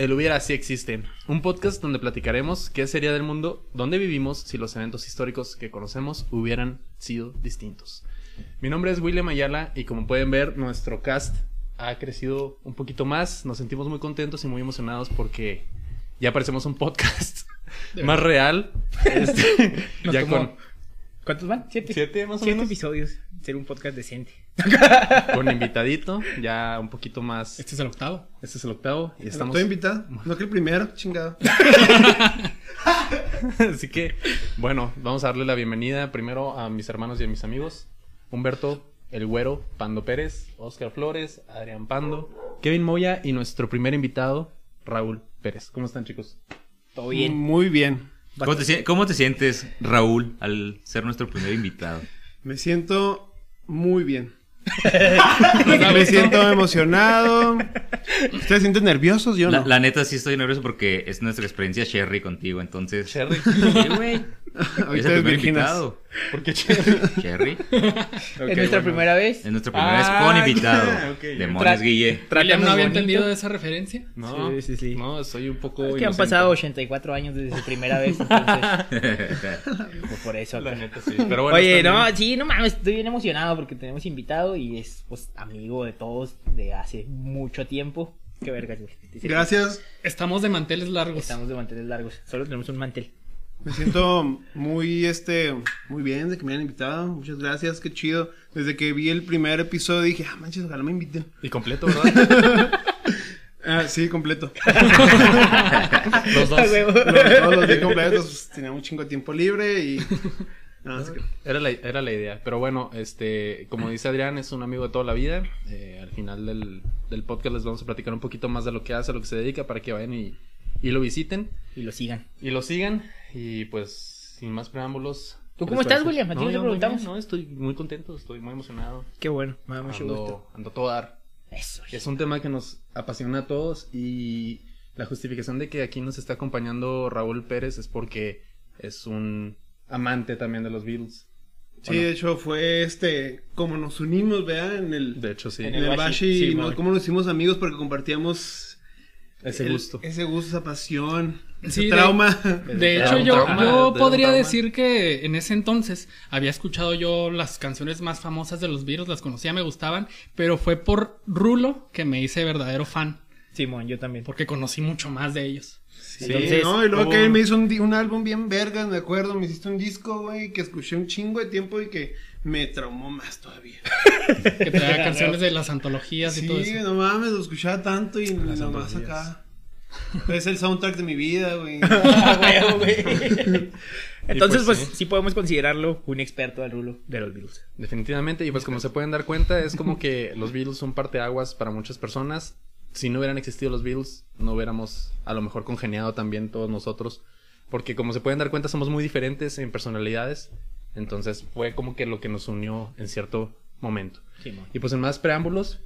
El Hubiera Si Existe, un podcast donde platicaremos qué sería del mundo donde vivimos si los eventos históricos que conocemos hubieran sido distintos. Mi nombre es William Ayala y como pueden ver, nuestro cast ha crecido un poquito más. Nos sentimos muy contentos y muy emocionados porque ya parecemos un podcast más real. Este, ya tomó- con, ¿Cuántos van? Siete. Siete, más o Siete menos. episodios. Ser un podcast decente. con invitadito, ya un poquito más. Este es el octavo. Este es el octavo y estamos. Estoy invitado. No que el primero, chingado. Así que, bueno, vamos a darle la bienvenida primero a mis hermanos y a mis amigos. Humberto, el güero, Pando Pérez, Oscar Flores, Adrián Pando, Kevin Moya y nuestro primer invitado, Raúl Pérez. ¿Cómo están, chicos? Todo bien. Muy bien. ¿Cómo te, sientes, Raúl, al ser nuestro primer invitado? Me siento muy bien. Me siento emocionado. ¿Ustedes se sienten nerviosos? Yo La, no. la neta sí estoy nervioso porque es nuestra experiencia Sherry contigo, entonces... Cherry. Sí, güey. Ahorita Es el primer invitado. ¿Por qué Cherry? Sherry. es nuestra primera vez. Es nuestra primera Ah, vez con invitado. ya, ok. Demonios, Guille. William no había bonito. entendido esa referencia. No, Sí, sí, sí. no, soy un poco. Es que han inocente. pasado 84 años desde su primera vez. Entonces, pues por eso. La neta, sí. Pero bueno, Oye, no, bien. sí, no mames, estoy bien emocionado porque tenemos invitado y es pues amigo de todos de hace mucho tiempo. Qué verga, Gracias. Estamos de manteles largos. Estamos de manteles largos. Solo tenemos un mantel. Me siento muy, este, muy bien de que me hayan invitado. Muchas gracias, qué chido. Desde que vi el primer episodio dije, ah, manches, ojalá me inviten. Y completo, ¿verdad? Ah, sí, completo. Los dos. Los- todos los vi completos. pues, tenía un chingo de tiempo libre y... No, que- Era la, era la idea. Pero bueno, este, como dice Adrián, es un amigo de toda la vida. Eh, al final del, del podcast les vamos a platicar un poquito más de lo que hace, a lo que se dedica, para que vayan y, y lo visiten. Y lo sigan. Y lo sigan. Y pues, sin más preámbulos. ¿Tú ¿qué cómo estás? William? ¿A ti no te preguntamos? bien, No, estoy muy contento, estoy muy emocionado. Qué bueno, me da mucho gusto. Ando, ando a todo dar. Eso. Es un tema que nos apasiona a todos y la justificación de que aquí nos está acompañando Raúl Pérez es porque es un amante también de los Beatles. Sí, de hecho fue, este, como nos unimos, ¿verdad? En el... De hecho, sí. En En el el Bashi, Bashi, sí, ¿no? cómo nos hicimos amigos porque compartíamos Ese el- gusto. ese gusto, esa pasión, ese Sí, trauma. De hecho, yo, trauma, yo podría decir que en ese entonces había escuchado yo las canciones más famosas de los Beatles, las conocía, me gustaban, pero fue por Rulo que me hice verdadero fan, Simón, yo también. porque conocí mucho más de ellos. Sí, Entonces, no, y luego que él me hizo un, un álbum bien vergas, me acuerdo, me hiciste un disco, güey, que escuché un chingo de tiempo y que me traumó más todavía. Que traía canciones de las antologías y todo Sí, no mames, lo escuchaba tanto y nomás antologías. acá. Es el soundtrack de mi vida, güey. Ah, güey. Entonces, pues, pues, sí. sí. podemos considerarlo un experto del rulo de los Beatles. Definitivamente, y pues como se pueden dar cuenta, es como que los Beatles son parteaguas para muchas personas. Si no hubieran existido los Beatles, no hubiéramos a lo mejor congeniado también todos nosotros. Porque como se pueden dar cuenta, somos muy diferentes en personalidades. Entonces fue como que lo que nos unió en cierto momento. Y pues sin más preámbulos,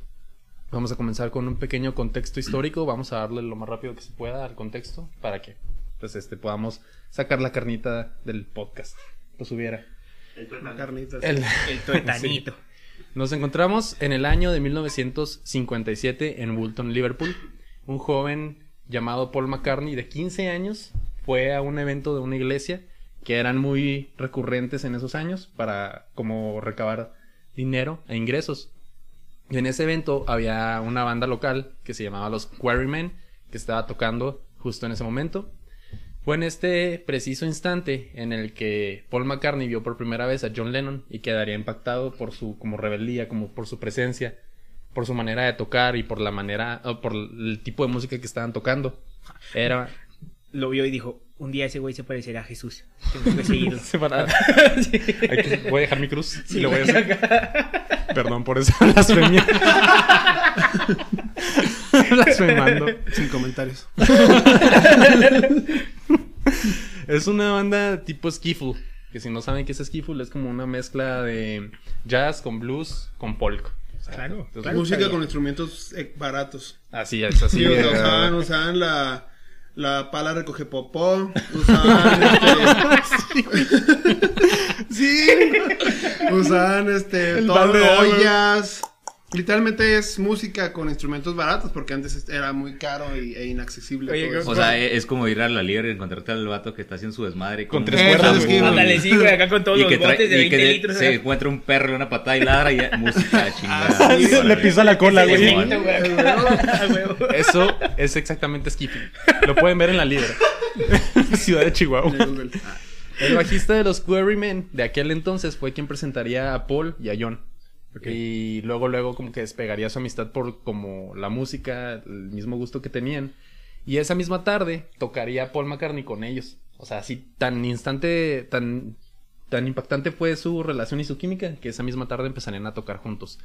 vamos a comenzar con un pequeño contexto histórico. Vamos a darle lo más rápido que se pueda al contexto para que pues este podamos sacar la carnita del podcast. Lo subiera. Carnitas. El, El tuetanito. nos encontramos en el año de 1957 en Woolton, Liverpool. Un joven llamado Paul McCartney de 15 años fue a un evento de una iglesia que eran muy recurrentes en esos años para como recabar dinero e ingresos. Y en ese evento había una banda local que se llamaba los Quarrymen que estaba tocando justo en ese momento. Fue en este preciso instante en el que Paul McCartney vio por primera vez a John Lennon y quedaría impactado por su como rebeldía, como por su presencia, por su manera de tocar y por la manera, por el tipo de música que estaban tocando. Era Lo vio y dijo, un día ese güey se parecerá a Jesús. Tengo que seguirlo. separado. Sí. Hay que- voy a dejar mi cruz y lo voy a hacer. Perdón por esa blasfemia. Blasfemando. Sin comentarios. Es una banda tipo skiffle. Que si no saben qué es skiffle, es como una mezcla de jazz con blues con. O sea, Claro. Música con instrumentos eh, baratos. Así es, así Sí, usaban, usaban la, la pala recoge popó, usaban este, Sí. usaban este, El balde agua. ollas, Literalmente es música con instrumentos baratos porque antes era muy caro y, e inaccesible. Oye, todo eso. O sea, e- es como ir a la liebre y encontrarte al vato que está haciendo su desmadre. Con tres cuerdas, entonces, güey. ¿qué, Ándale, sí, güey, acá con todos y los que, botes de y 20 que de- litros. se encuentra un perro, da una patada y ladra y ya, música chingada. Ah, sí, le pisa la cola, güey. Eso es exactamente skipping. Lo pueden ver en la libra. Ciudad de Chihuahua. El bajista de los Quarrymen de aquel entonces fue quien presentaría a Paul y a John. Y luego, luego como que despegaría su amistad por como la música, el mismo gusto que tenían. Y esa misma tarde tocaría Paul McCartney con ellos. O sea, así tan instante, tan, tan impactante fue su relación y su química que esa misma tarde empezarían a tocar juntos.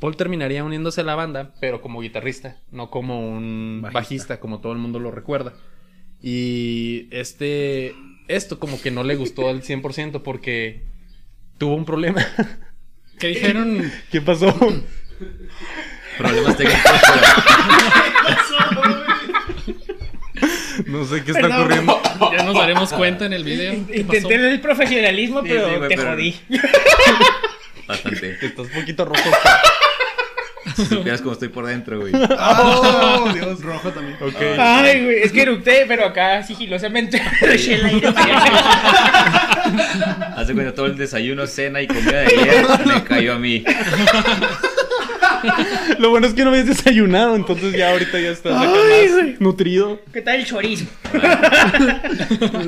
Paul terminaría uniéndose a la banda, pero como guitarrista, no como un Bajista. bajista, como todo el mundo lo recuerda. Y este, esto como que no le gustó al 100% porque tuvo un problema. Que dijeron, ¿Qué pasó? Problemas técnicos. pero- No sé qué está Perdón. ocurriendo. ya nos daremos cuenta en el video. ¿Qué pasó? Intenté el profesionalismo, pero sí, güey, te pero- jodí. Bastante. Estás un poquito rojo. Si supieras cómo estoy por dentro, güey. ¡Oh, Dios! Rojo también. Ay, güey, es que eructé, pero acá sigilosamente. Hace cuenta todo el desayuno, cena y comida de ayer me cayó a mí. Lo bueno es que no habías desayunado, entonces ya ahorita ya estás acá Ay, más güey. nutrido. ¿Qué tal el chorizo?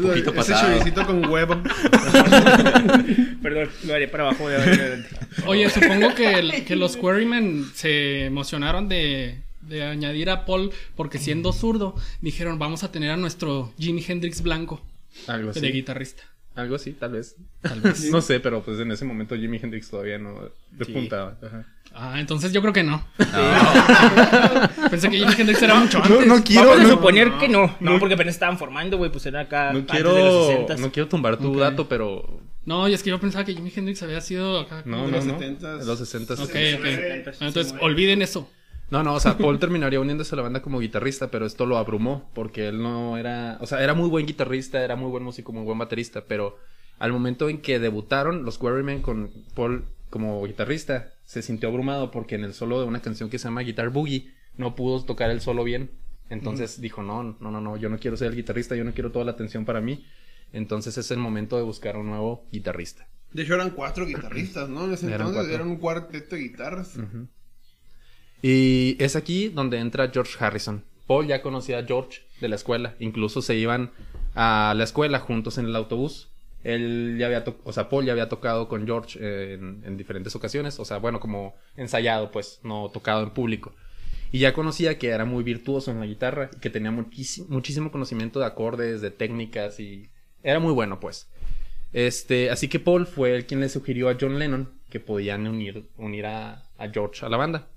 poquito Ese pasado. choricito con huevo. Perdón, lo haré para abajo de adelante. Oye, supongo que, el- que los Quarrymen se emocionaron de, de añadir a Paul porque siendo zurdo, dijeron vamos a tener a nuestro Jimi Hendrix blanco Algo de guitarrista. Algo así, tal vez. Tal vez. No sé, pero pues en ese momento Jimi Hendrix todavía no despuntaba. Ajá. Ah, entonces yo creo que no. No, Pensé que Jimi Hendrix era mucho antes. No, no quiero, Vamos a no, suponer que no. No, no. porque apenas estaban formando, güey, pues era acá no antes de los quiero, 60 no quiero tumbar tu Ok. dato, pero No, y es que yo pensaba que Jimi Hendrix había sido acá. no, de no. los 70s. En los 60 Ok, ok. Sí, Entonces, sí, olviden eso. No, no, o sea, Paul terminaría uniéndose a la banda como guitarrista, pero esto lo abrumó porque él no era, o sea, era muy buen guitarrista, era muy buen músico, muy buen baterista, pero al momento en que debutaron los Quarrymen con Paul como guitarrista, se sintió abrumado porque en el solo de una canción que se llama Guitar Boogie no pudo tocar el solo bien. Entonces dijo, no, no, no, no, yo no quiero ser el guitarrista, yo no quiero toda la atención para mí. Entonces es el momento de buscar un nuevo guitarrista. De hecho, eran cuatro guitarristas, ¿no? En ese Eran entonces cuatro. eran un cuarteto de guitarras. Y es aquí donde entra George Harrison. Paul ya conocía a George de la escuela. Incluso se iban a la escuela juntos en el autobús. Él ya había, o sea, Paul ya había tocado con George eh, en, en diferentes ocasiones. O sea, bueno, como ensayado, pues, no tocado en público. Y ya conocía que era muy virtuoso en la guitarra y que tenía muchísimo, conocimiento de acordes, de técnicas y era muy bueno, pues. Este, así que Paul fue el quien le sugirió a John Lennon que podían unir, unir a George a la banda.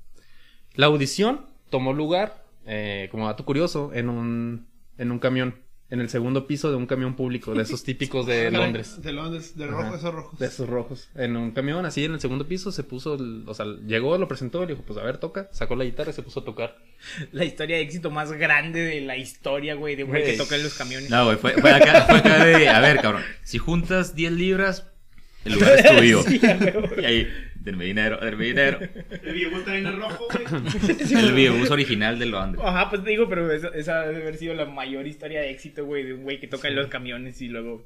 La audición tomó lugar, eh, como dato curioso, en un, en un camión, en el segundo piso de un camión público, de esos típicos de Londres. De Londres, de Ajá. rojo, esos rojos. De esos rojos. En un camión, así en el segundo piso, se puso, el- o sea, llegó, lo presentó, le dijo, pues a ver, toca, sacó la guitarra y se puso a tocar. La historia de éxito más grande de la historia, güey, de un güey que toca en los camiones. no, güey, fue, fue acá, fue acá de, a ver, cabrón, si juntas 10 libras, el lugar es tuyo. Sí. Y ahí, denme dinero, denme dinero. El viejo también es rojo, güey. El videobús original de Londres. Ajá, pues te digo, pero esa, esa debe haber sido la mayor historia de éxito, güey, de un güey que toca en los camiones y luego...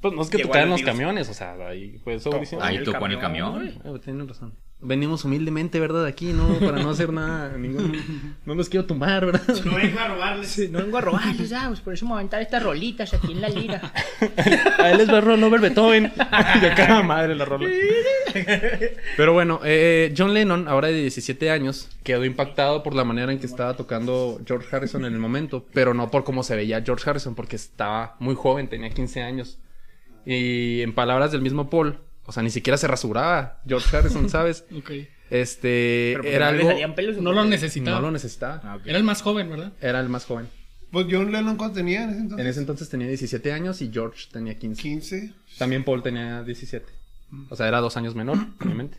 Pues no es que tocaran los camiones, o sea, ahí fue audición. Ahí tocó en el camión, tienen razón. Venimos humildemente, ¿verdad? Aquí, ¿no? Para no hacer nada. Ningún... No los quiero tumbar, ¿verdad? No vengo a robarles. No vengo a robarles, ya, pues por eso me voy a aventar estas rolitas aquí en la lira. A él les va a rolar over Beethoven. y acá madre la rola. Pero bueno, eh, John Lennon, ahora de 17 años, quedó impactado por la manera en que estaba tocando George Harrison en el momento. Pero no por cómo se veía George Harrison, porque estaba muy joven, tenía 15 años. Y en palabras del mismo Paul, o sea, ni siquiera se rasuraba George Harrison, ¿sabes? Ok. Este, Pero pues, era no le algo... salían pelos. ¿o No lo necesitaba. No lo necesitaba. Ah. Era el más joven, ¿verdad? Era el más joven. Pues John Lennon, ¿cuánto tenía en ese entonces? En ese entonces tenía 17 años y George tenía 15. 15. También Paul tenía 17. O sea, era dos años menor, obviamente.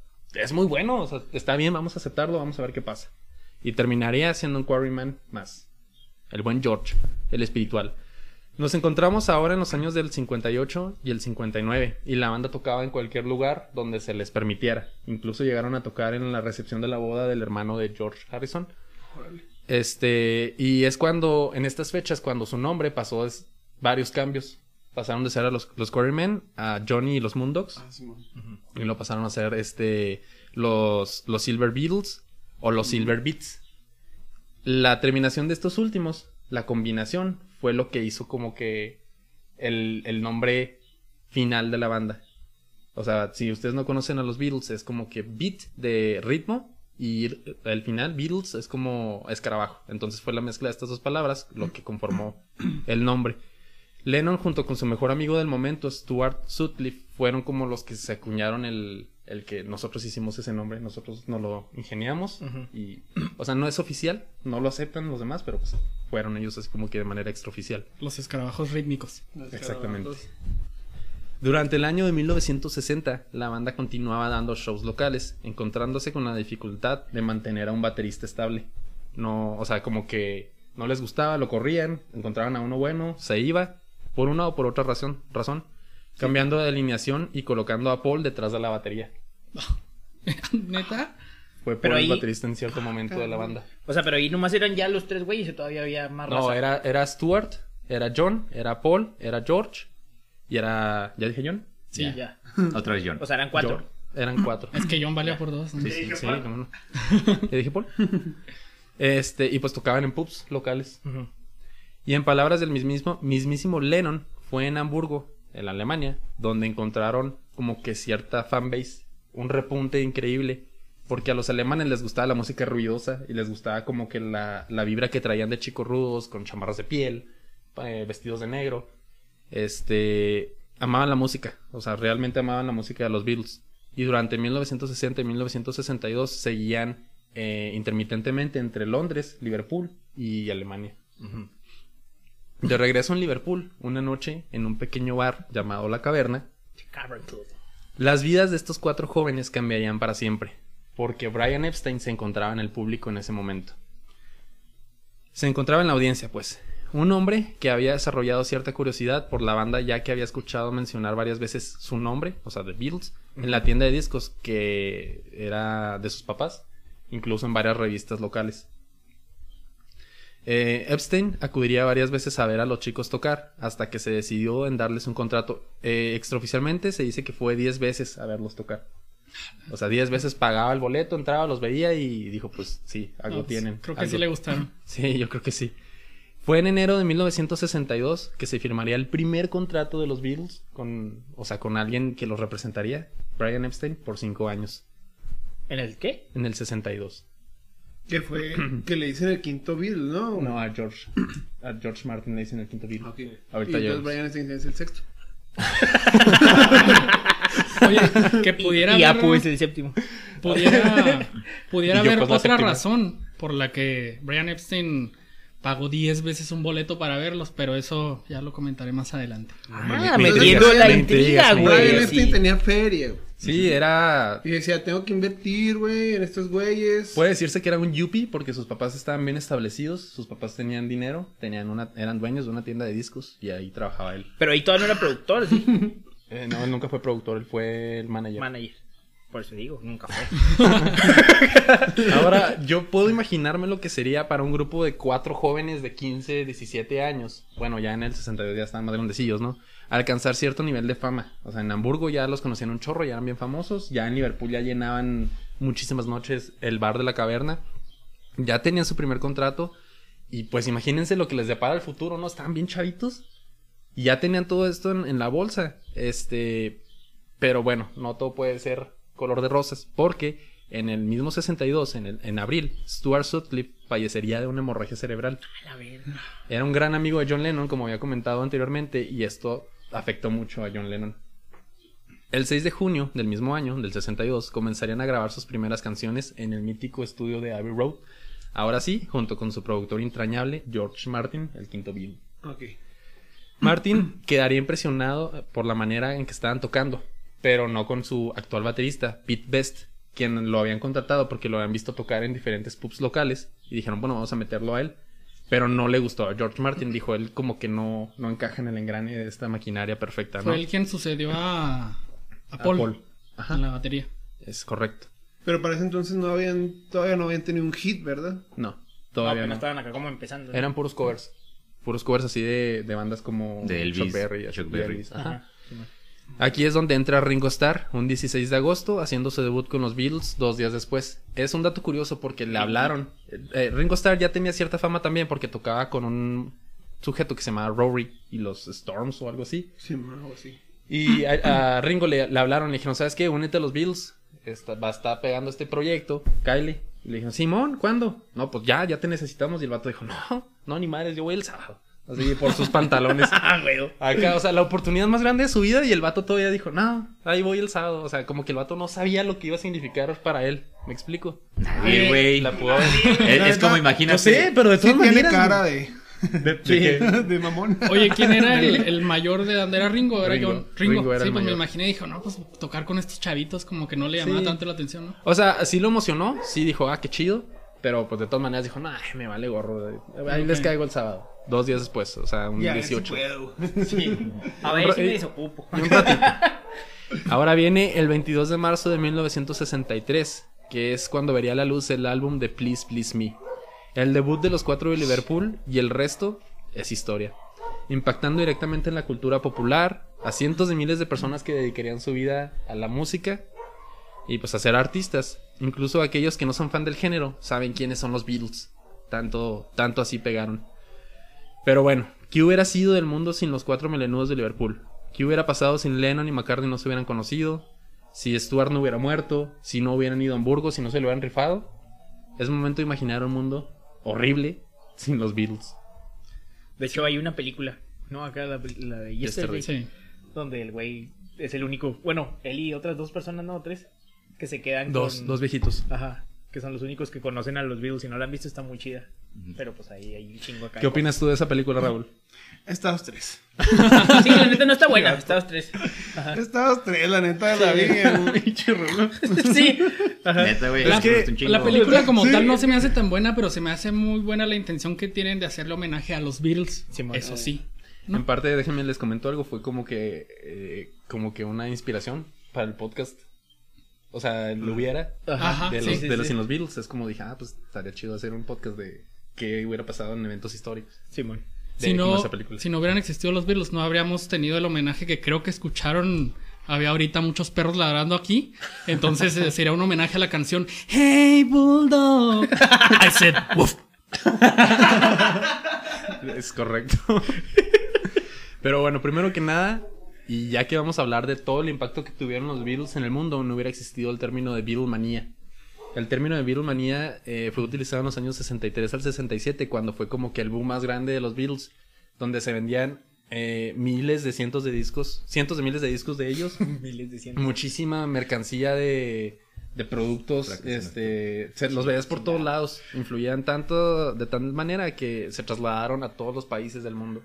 es muy bueno, o sea, está bien, vamos a aceptarlo, vamos a ver qué pasa. Y terminaría siendo un Quarryman más. El buen George, el espiritual. Nos encontramos ahora en los años del 58 y el 59 y la banda tocaba en cualquier lugar donde se les permitiera. Incluso llegaron a tocar en la recepción de la boda del hermano de George Harrison. Este, y es cuando, en estas fechas, cuando su nombre pasó es, varios cambios. Pasaron de ser a los, los Quarrymen a Johnny y los Moondogs. Ah, Simón. Y lo pasaron a ser este los, los Silver Beatles o los Silver Beats. La terminación de estos últimos, la combinación, fue lo que hizo como que el, el nombre final de la banda. O sea, si ustedes no conocen a los Beatles, es como que beat de ritmo y el final, Beatles, es como escarabajo. Entonces fue la mezcla de estas dos palabras lo que conformó el nombre. Lennon junto con su mejor amigo del momento, Stuart Sutcliffe, fueron como los que se acuñaron el, el que nosotros hicimos ese nombre, nosotros nos lo ingeniamos y, o sea, no es oficial, no lo aceptan los demás, pero pues fueron ellos así como que de manera extraoficial. Los escarabajos rítmicos. Exactamente. Durante el año de 1960, la banda continuaba dando shows locales, encontrándose con la dificultad de mantener a un baterista estable. No, o sea, como que no les gustaba, lo corrían, encontraban a uno bueno, se iba, por una o por otra razón, razón, cambiando de alineación y colocando a Paul detrás de la batería. ¿Neta? Fue Paul Pero el ahí- baterista en cierto momento de la banda. O sea, pero ahí nomás eran ya los tres güeyes o todavía había más No, raza? era, era Stuart, era John, era Paul, era George y era... ¿Ya dije John? Sí, Ya. ya. Otra vez John. O sea, eran cuatro. John. Eran cuatro. Es que John valía por dos. ¿no? Sí, sí, sí, no. ¿Ya dije Paul? Este, y pues tocaban en pubs locales. Ujú. Y en palabras del mismísimo, mismísimo Lennon, fue en Hamburgo, en Alemania, donde encontraron como que cierta fanbase, un repunte increíble, porque a los alemanes les gustaba la música ruidosa y les gustaba como que la, la vibra que traían de chicos rudos, con chamarras de piel, eh, vestidos de negro. Este, amaban la música, o sea, realmente amaban la música de los Beatles. Y durante 1960 y 1962 seguían eh, intermitentemente entre Londres, Liverpool y Alemania. De regreso en Liverpool, una noche, en un pequeño bar llamado La Caverna, las vidas de estos cuatro jóvenes cambiarían para siempre, porque Brian Epstein se encontraba en el público en ese momento. Se encontraba en la audiencia, pues. Un hombre que había desarrollado cierta curiosidad por la banda ya que había escuchado mencionar varias veces su nombre, o sea, The Beatles, en la tienda de discos que era de sus papás, incluso en varias revistas locales. Eh, Epstein acudiría varias veces a ver a los chicos tocar hasta que se decidió en darles un contrato. Eh, extraoficialmente se dice que fue 10 veces a verlos tocar. O sea, 10 veces pagaba el boleto, entraba, los veía y dijo, pues sí, algo No, pues, tienen. Creo que algo- sí le gustaron. Sí, yo creo que sí. Fue en enero de 1962 que se firmaría el primer contrato de los Beatles con, o sea, con alguien que los representaría, Brian Epstein, por 5 años, ¿En el qué? en el 62. Que fue que le dicen el quinto Beatle, ¿no? No, a George, a George Martin le dicen el quinto Beatle. Ok. Ahorita y entonces. Brian Epstein es el sexto. Oye, que pudiera y haber, Apu es el séptimo. pudiera, pudiera Y haber pues, otra séptima. razón por la que Brian Epstein pagó 10 veces un boleto para verlos, pero eso ya lo comentaré más adelante. Ah, me metiendo la intriga, güey. Sí. tenía feria. güey. Sí, era... Y decía, tengo que invertir, güey, en estos güeyes. Puede decirse que era un yuppie porque sus papás estaban bien establecidos, sus papás tenían dinero, tenían una, eran dueños de una tienda de discos y ahí trabajaba él. Pero ahí todavía no era productor, sí. Eh, no, él nunca fue productor, él fue el manager. Manager. Por eso digo, nunca fue. Ahora, yo puedo imaginarme lo que sería para un grupo de cuatro jóvenes de 15, 17 años. Bueno, ya en el 62 ya estaban más grandecillos, ¿no? Alcanzar cierto nivel de fama. O sea, en Hamburgo ya los conocían un chorro, ya eran bien famosos. Ya en Liverpool ya llenaban muchísimas noches el bar de la caverna. Ya tenían su primer contrato. Y pues imagínense lo que les depara el futuro, ¿no? Estaban bien chavitos. Y ya tenían todo esto en, en la bolsa. Este. Pero bueno, no todo puede ser color de rosas. Porque En el mismo 62, en, el- en abril, Stuart Sutcliffe fallecería de una hemorragia cerebral. La. Era un gran amigo de John Lennon, como había comentado anteriormente, y esto afectó mucho a John Lennon. El 6 de junio del mismo año, del 62, comenzarían a grabar sus primeras canciones en el mítico estudio de Abbey Road. Ahora sí, junto con su productor entrañable, George Martin, el quinto Beatle. Martin quedaría impresionado por la manera en que estaban tocando, pero no con su actual baterista, Pete Best, quien lo habían contratado porque lo habían visto tocar en diferentes pubs locales y dijeron, bueno, vamos a meterlo a él. Pero no le gustó a George Martin, dijo él como que no, no encaja en el engrane de esta maquinaria perfecta, ¿no? Fue él quien sucedió a, a A Paul, Paul. Ajá. en la batería. Es correcto. Pero para ese entonces no habían, todavía no habían tenido un hit, ¿verdad? No, todavía no. estaban acá como empezando. Eran puros covers. Puros covers así de, de bandas como De Elvis, Chuck Berry. Chuck Berry. Elvis, ajá. Ajá. Aquí es donde entra Ringo Starr, un 16 de agosto, haciendo su debut con los Beatles dos días después. Es un dato curioso porque le hablaron. Eh, Ringo Starr ya tenía cierta fama también porque tocaba con un sujeto que se llamaba Rory y los Storms o algo así. Sí, algo así. Y a, a Ringo le, le hablaron, le dijeron, ¿sabes qué? Únete a los Beatles. Está, va a estar pegando este proyecto, Kylie. Y le dijeron, Simón, ¿cuándo? No, pues ya, ya te necesitamos. Y el vato dijo, no, no, ni madres, yo voy el sábado. Así por sus pantalones. Ah, güey. Acá, o sea, la oportunidad más grande de su vida y el vato todavía dijo, no, ahí voy el sábado. O sea, como que el vato no sabía lo que iba a significar para él. ¿Me explico? Nadie, güey. La pudo Es, es como imagínate. No sé, pero de Sí todas tiene maneras. cara de, Sí. de mamón. Oye, ¿quién era el, el mayor de donde era Ringo? Era Ringo. John. Ringo. Ringo era sí, el pues me imaginé, dijo, no, pues tocar con estos chavitos como que no le llamaba Sí. tanto la atención, ¿no? O sea, sí lo emocionó, sí dijo, ah, qué chido. Pero pues de todas maneras dijo, nah, me vale gorro. Ahí les caigo el sábado. Dos días después, o sea, un Ya, a ver si 18. puedo. Sí. A ver si me desocupo. Y un ratito. Ahora viene el 22 de marzo de 1963, que es cuando vería a la luz el álbum de Please Please Me. El debut de los cuatro de Liverpool y el resto es historia. Impactando directamente en la cultura popular, a cientos de miles de personas que dedicarían su vida a la música y pues a ser artistas. Incluso aquellos que no son fan del género saben quiénes son los Beatles. Tanto, tanto así pegaron. Pero bueno, ¿qué hubiera sido del mundo sin los cuatro melenudos de Liverpool? ¿Qué hubiera pasado si Lennon y McCartney no se hubieran conocido? Si Stuart no hubiera muerto, si no hubieran ido a Hamburgo, si no se lo hubieran rifado. Es momento de imaginar un mundo horrible sin los Beatles. De hecho, hay una película, ¿no? Acá la, la de Yesterday, Sí. donde el güey es el único, bueno, él y otras dos personas, no, tres, que se quedan Dos, con... dos viejitos. Ajá, que son los únicos que conocen a los Beatles. Si no la han visto, está muy chida. Pero pues ahí hay un chingo acá. ¿Qué opinas tú de esa película, Raúl? Estados tres. Sí, la neta no está buena. Estados tres. Estados tres, la neta la vi. güey. sí. Ajá. Neta, güey. La, película como Sí. tal no se me hace tan buena, pero se me hace muy buena la intención que tienen de hacerle homenaje a los Beatles. Eso sí. ¿no? En parte, déjenme les comento algo, fue como que eh, como que una inspiración para el podcast. O sea, lo hubiera Ajá, de sí, los, sí, de los sí. sin los Beatles. Es como dije, ah, pues estaría chido hacer un podcast de qué hubiera pasado en eventos históricos. Simón. De Si no, esa película. si no hubieran existido los Beatles, no habríamos tenido el homenaje que creo que escucharon. Había ahorita muchos perros ladrando aquí. Entonces eh, sería un homenaje a la canción Hey Bulldog. I said woof. Es correcto. Pero bueno, primero que nada, y ya que vamos a hablar de todo el impacto que tuvieron los Beatles en el mundo, no hubiera existido el término de Beatlemanía. El término de Beatlemanía eh, fue utilizado en los años 63 al 67, cuando fue como que el boom más grande de los Beatles, donde se vendían eh, miles de cientos de discos, cientos de miles de discos de ellos, Miles de cientos. muchísima mercancía de, de productos, este, se los veías por todos lados, influían tanto, de tal manera que se trasladaron a todos los países del mundo,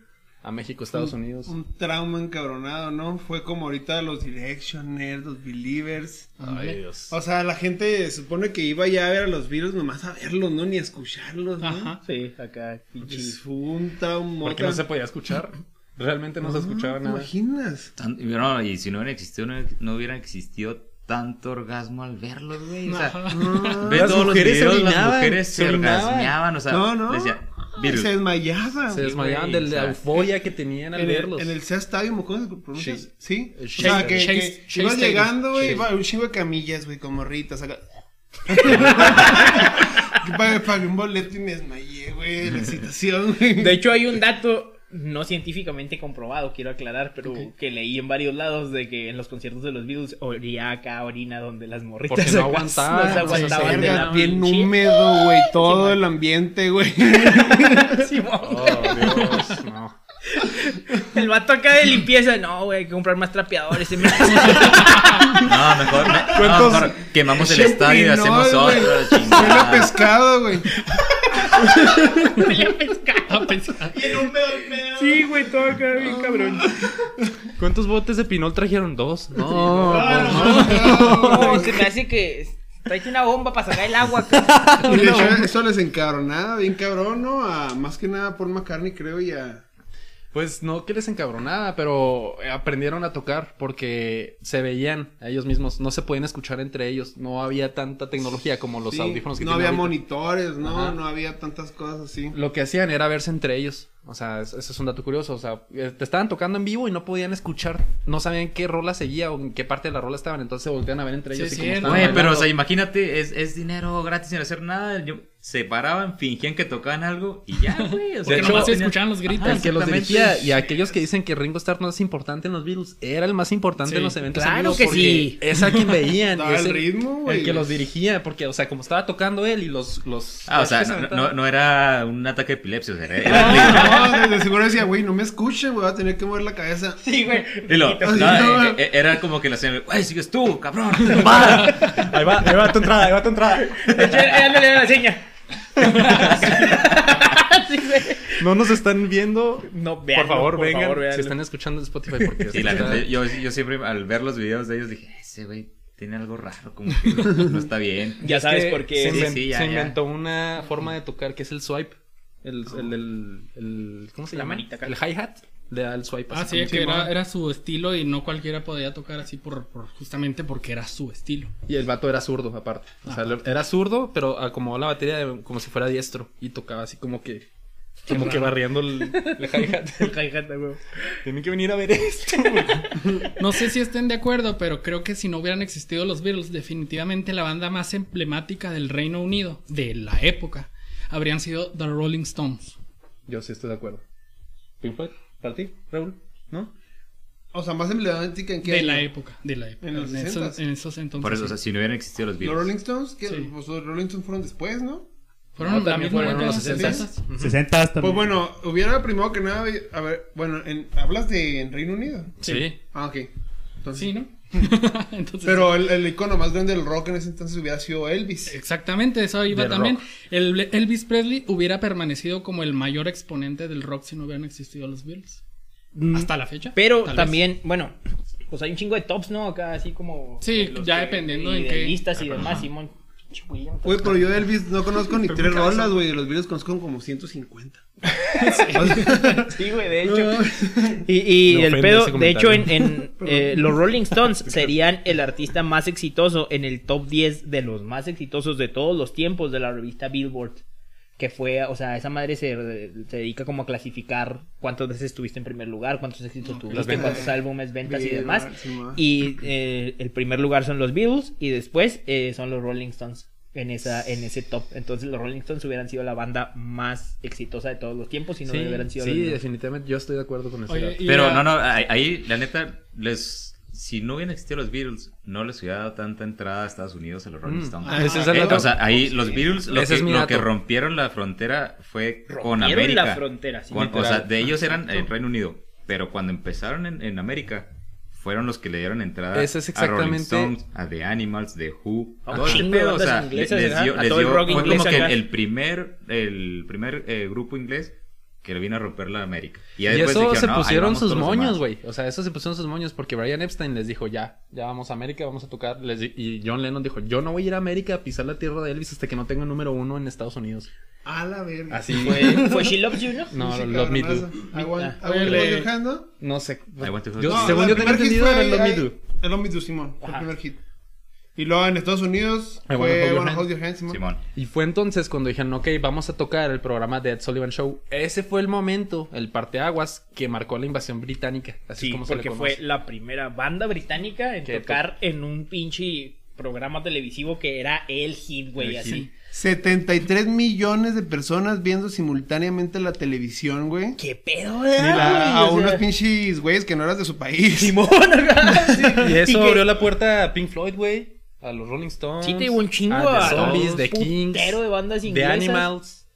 a México, Estados Unidos. Un trauma encabronado, ¿no? Fue como ahorita los Directioners, los Believers. Ay, Dios. O sea, la gente supone que iba ya a ver a los Beatles nomás a verlos, ¿no? Ni a escucharlos, ¿no? Ajá. Sí, acá. Pues fue un trauma. Porque no se podía escuchar. Realmente no se escuchaba ¿Te nada. imaginas? Tan- y no, y si no hubiera existido, no, no hubiera existido tanto orgasmo al verlos, güey. O sea, Ajá. ve Las todos los mujeres se videos, las mujeres se orgasmeaban, o sea, No, no. decía, Beatles. Se desmayaban. Se desmayaban de la euforia que tenían al En el, verlos. en el Sea Stadium, ¿cómo se pronuncia? Sí. el O sea, que, que Shea ibas Stadium. llegando, güey, iba un chingo de camillas, güey, con morritas acá. Pagué, pagué un boleto y me desmayé, güey, de la excitación, güey. De hecho, hay un dato no científicamente comprobado, quiero aclarar, pero que leí en varios lados de que en los conciertos de los Beatles olía acá orina donde las morritas Porque no aguantaban, no se aguantaban de la bien pinche- húmedo, güey. Todo Sí, el ambiente, güey. Oh, Dios, no. El vato acá de limpieza, no, güey, hay que comprar más trapeadores. me- No, mejor, me- no, ¿Cuántos mejor quemamos el estadio y hacemos otro. güey? Huele a pescado, güey. A pescar. Sí, güey, todo acá bien cabrón. ¿Cuántos botes de pinol trajeron? Dos. No, No, se me hace que tráete una bomba para sacar el agua. acá. Y de hecho, eso les encabronaba bien cabrón, ¿no? A, más que nada por McCartney, creo, y a... Pues no que les encabronaba, pero aprendieron a tocar porque se veían a ellos mismos, no se podían escuchar entre ellos, no había tanta tecnología como los Sí, audífonos que no había ahorita. monitores, ¿no? Ajá. No había tantas cosas así. Lo que hacían era verse entre ellos. O sea, es- ese es un dato curioso. O sea, eh, te estaban tocando en vivo y no podían escuchar. No sabían qué rola seguía o en qué parte de la rola estaban. Entonces se voltean a ver entre Sí, ellos. y cierto. estaban Güey, pero o sea, imagínate, es, es dinero gratis sin hacer nada. Yo, se paraban, fingían que tocaban algo y ya, güey. O sea, Porque hecho, nomás escuchaban los gritos. Ajá, el que los dirigía y aquellos que dicen que Ringo Starr no es importante en los Beatles, era el más importante Sí, en los eventos en claro vivo que sí. Es a quien veían. y el ritmo, güey. El que los dirigía, porque, o sea, como estaba tocando él y los. los Ah, o sea, se no, no, era un ataque de epilepsia, o sea, era, era- No, de seguro decía, güey, no me escuchen, güey, voy a tener que mover la cabeza. Sí, güey. y lo- Ay, no, no. eh, eh, era como que la hacían, güey, sigues tú, cabrón. Ahí va, ahí va tu entrada, ahí va tu entrada. De hecho, ándale la seña. Sí. No nos están viendo. No, por véanlo, favor, por vengan. favor, si están escuchando en Spotify, porque Sí, la neta, yo, yo siempre al ver los videos de ellos dije, ese güey tiene algo raro, como que no está bien. Ya sabes por Se, qué. Sí, inven- sí, ya, se ya. inventó una forma de tocar que es el swipe. El, el, el, el- ¿Cómo se La llama? manita. El hi-hat. Le da el swipe. Ah, así sí, que era, era su estilo y no cualquiera podía tocar así por, por- justamente porque era su estilo. Y el vato era zurdo, aparte. O sea, lo- era zurdo, pero acomodó la batería de- como si fuera diestro. Y tocaba así como que. Como que barriendo el, el hi-hat. El hi-hat, güey. Tienen que venir a ver esto. No sé si estén de acuerdo, pero creo que si no hubieran existido los Beatles, definitivamente la banda más emblemática del Reino Unido de la época habrían sido The Rolling Stones. Yo sí estoy de acuerdo. ¿Pink Floyd? ¿Para ti, Raúl? ¿No? O sea, más emblemática en qué De año? la época, de la época. En los esos, 60s. en esos entonces. Por eso, o sí. sea, si no hubieran existido los ¿Los Beatles. Rolling Stones? que Sí. Pues los Rolling Stones fueron después, ¿no? Fueron No, también fueron los 60s. 60 también. Pues bueno, hubiera primero que nada, a ver, bueno, en, ¿hablas de en Reino Unido? Sí. Ah, ok. Entonces, Sí, ¿no? entonces, Pero el, el icono más grande del rock en ese entonces hubiera sido Elvis. Exactamente, eso iba Del también. El Elvis Presley hubiera permanecido como el mayor exponente del rock si no hubieran existido los Beatles. Hasta la fecha. Pero vez. también, bueno, pues hay un chingo de tops, ¿no? Acá así como. Sí, ya que- dependiendo y en de qué- listas y demás, Simón. Güey, pero yo de Elvis no conozco ni tres rolas, güey. Los videos conozco como 150. Sí, güey, de hecho. Y, y el pedo, de hecho, en, en, eh, los Rolling Stones serían el artista más exitoso en el top 10 de los más exitosos de todos los tiempos de la revista Billboard. Que fue, o sea, esa madre se, se dedica como a clasificar cuántas veces estuviste en primer lugar, cuántos éxitos tuviste, cuántos álbumes, ventas y demás. Y eh, el primer lugar son los Beatles y después eh, son los Rolling Stones en esa en ese top. Entonces los Rolling Stones hubieran sido la banda más exitosa de todos los tiempos si no Sí, hubieran sido sí, los- definitivamente yo estoy de acuerdo con eso. Oye, y Pero no, no, ahí, ahí, la neta, les, si no hubieran existido los Beatles, no les hubiera dado tanta entrada a Estados Unidos a los Rolling Mm, Stones. ah, ese es el Eh, o sea, ahí los Beatles, lo, que, es mi lo dato. que rompieron la frontera fue con América. la frontera, sí, Con- o sea, de ellos eran en Reino Unido. Pero cuando empezaron en, en América, fueron los que le dieron entrada es a Rolling Stones, a The Animals, The Who. A un todo pedo, o sea, inglesas, les dio, les el dio- fue como que acá. el, el primer, el primer eh, grupo inglés que le vino a romper la América. ya Y después eso dijeron, se "No, ahí pusieron sus moños, demás". güey. O sea, eso se pusieron sus moños porque Brian Epstein les dijo, ya, ya vamos a América, vamos a tocar. Les di- y John Lennon dijo, yo no voy a ir a América a pisar la tierra de Elvis hasta que no tenga número uno en Estados Unidos. A la verga. Así Fue, fue She Loves You, ¿no? No, Sí, Love Me. Do. I want, I want ¿no? Sé. Yo- según el yo tenía primer hit entendido fue era Love Me Do. El Love Me Do, Simón. Fue el primer hit. Y luego en Estados Unidos I fue Wanna. Hold Your Hand, Simón. Simón. Y fue entonces cuando dijeron, ok, vamos a tocar el programa de Ed Sullivan Show. Ese fue el momento, el parteaguas, que marcó la invasión británica. Así Sí, como se le porque fue la primera banda británica en Que tocar en un pinche programa televisivo que era el hit, güey, así. hit. 73 millones de personas viendo simultáneamente la televisión, güey. ¿Qué pedo, Y güey? la- a O sea, unos pinches güeyes que no eras de su país. Simón, sí. Y eso que- abrió la puerta a Pink Floyd, güey. A los Rolling Stones. Sí, te digo un chingo a a The Zombies, un The Kings. de bandas The inglesas. Animals.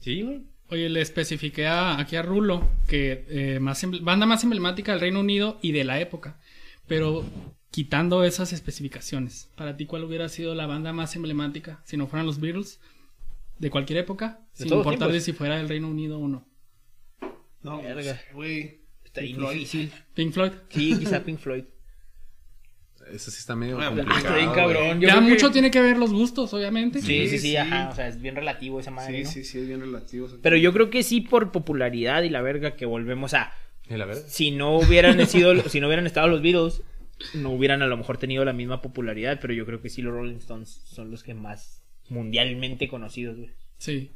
Sí, güey. Oye, le especifiqué a- aquí a Rulo que eh, más banda más emblemática del Reino Unido y de la época. Pero quitando esas especificaciones, para ti, ¿cuál hubiera sido la banda más emblemática si no fueran los Beatles? De cualquier época, sin importar de si fuera del Reino Unido o no. No, Verga. güey. Está Pink bien Floyd. difícil. Pink Floyd. Sí, quizá Pink Floyd. Eso sí está medio complicado. Bien cabrón. Yo ya que- mucho tiene que ver los gustos, obviamente. Sí, sí, sí, Sí, ajá. O sea, es bien relativo esa madre, Sí, ¿no? sí, sí, es bien relativo. Pero yo creo que sí por popularidad y la verga que volvemos a... Y la verdad. Si no hubieran sido, si no hubieran estado los Beatles, no hubieran a lo mejor tenido la misma popularidad, pero yo creo que sí los Rolling Stones son los que más mundialmente conocidos, güey. Sí.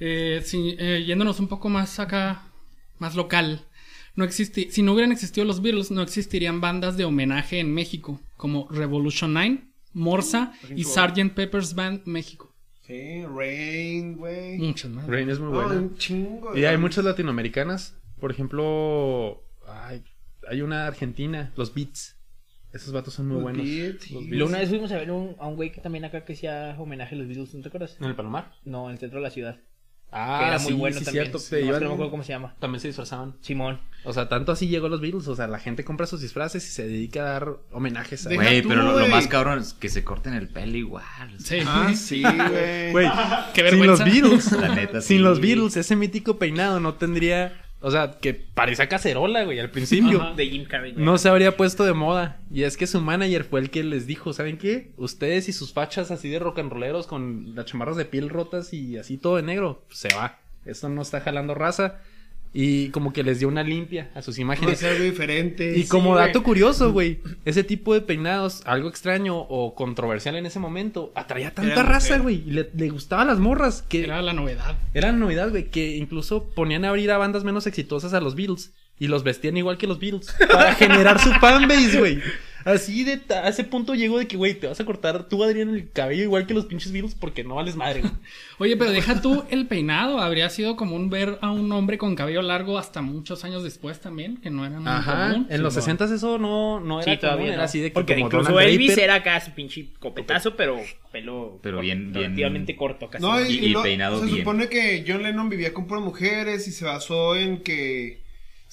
Eh, sí, eh, yéndonos un poco más acá, más local. No existi si no hubieran existido los Beatles, no existirían bandas de homenaje en México, como Revolution 9, Morsa y Sgt. Pepper's Band México. Sí, Rain, güey. Muchas más. Rain es muy buena. un chingo. Y hay muchas latinoamericanas. Por ejemplo, ay, hay una argentina, los Beats. Esos vatos son muy Los buenos. Beats. Los Beats. una vez fuimos a ver un- a un güey que también acá que hacía homenaje a los Beatles, ¿no te acuerdas? ¿En el Palomar? No, en el centro de la ciudad. Ah, que era muy bueno sí, también. cierto. No, Te es que iban- no me acuerdo cómo se llama. También se disfrazaban. Simón. O sea, tanto así llegó los Beatles. O sea, la gente compra sus disfraces y se dedica a dar homenajes a... Güey, pero lo, más cabrón es que se corten el pelo igual. Sí. Ah, sí, güey. Güey, Qué sin los. Beatles. La neta, Sin los Beatles, ese mítico peinado no tendría... O sea, que parecía cacerola, güey, al principio. Ajá. De Jim Carrey. güey. No se habría puesto de moda. Y es que su manager fue el que les dijo, ¿saben qué? Ustedes y sus fachas así de rock and rolleros con las chamarras de piel rotas y así todo de negro, pues, se va. Esto no está jalando raza. Y como que les dio una limpia a sus imágenes. hacer algo diferente. Y Sí, como güey. dato curioso, güey, ese tipo de peinados, algo extraño o controversial en ese momento, atraía tanta Era raza, güey. Y le, le gustaban las morras, que Era la novedad. era novedad, güey, que incluso ponían a abrir a bandas menos exitosas a los Beatles y los vestían igual que los Beatles para generar su fanbase, güey. Así de ta- a ese punto llegó de que, güey, te vas a cortar tú, Adrián, el cabello igual que los pinches Beatles porque no vales madre, güey. Oye, pero deja tú el peinado. Habría sido común ver a un hombre con cabello largo hasta muchos años después también, que no era muy Ajá, común. en los 60 eso no, no era Sí, todavía común, no. era así de que Porque como incluso Donald Elvis Draper. era acá su pinche copetazo, pero pelo... Pero bien- bien- Relativamente corto casi. No, y, Y- y y lo- peinado se bien. supone que John Lennon vivía con puras mujeres y se basó en que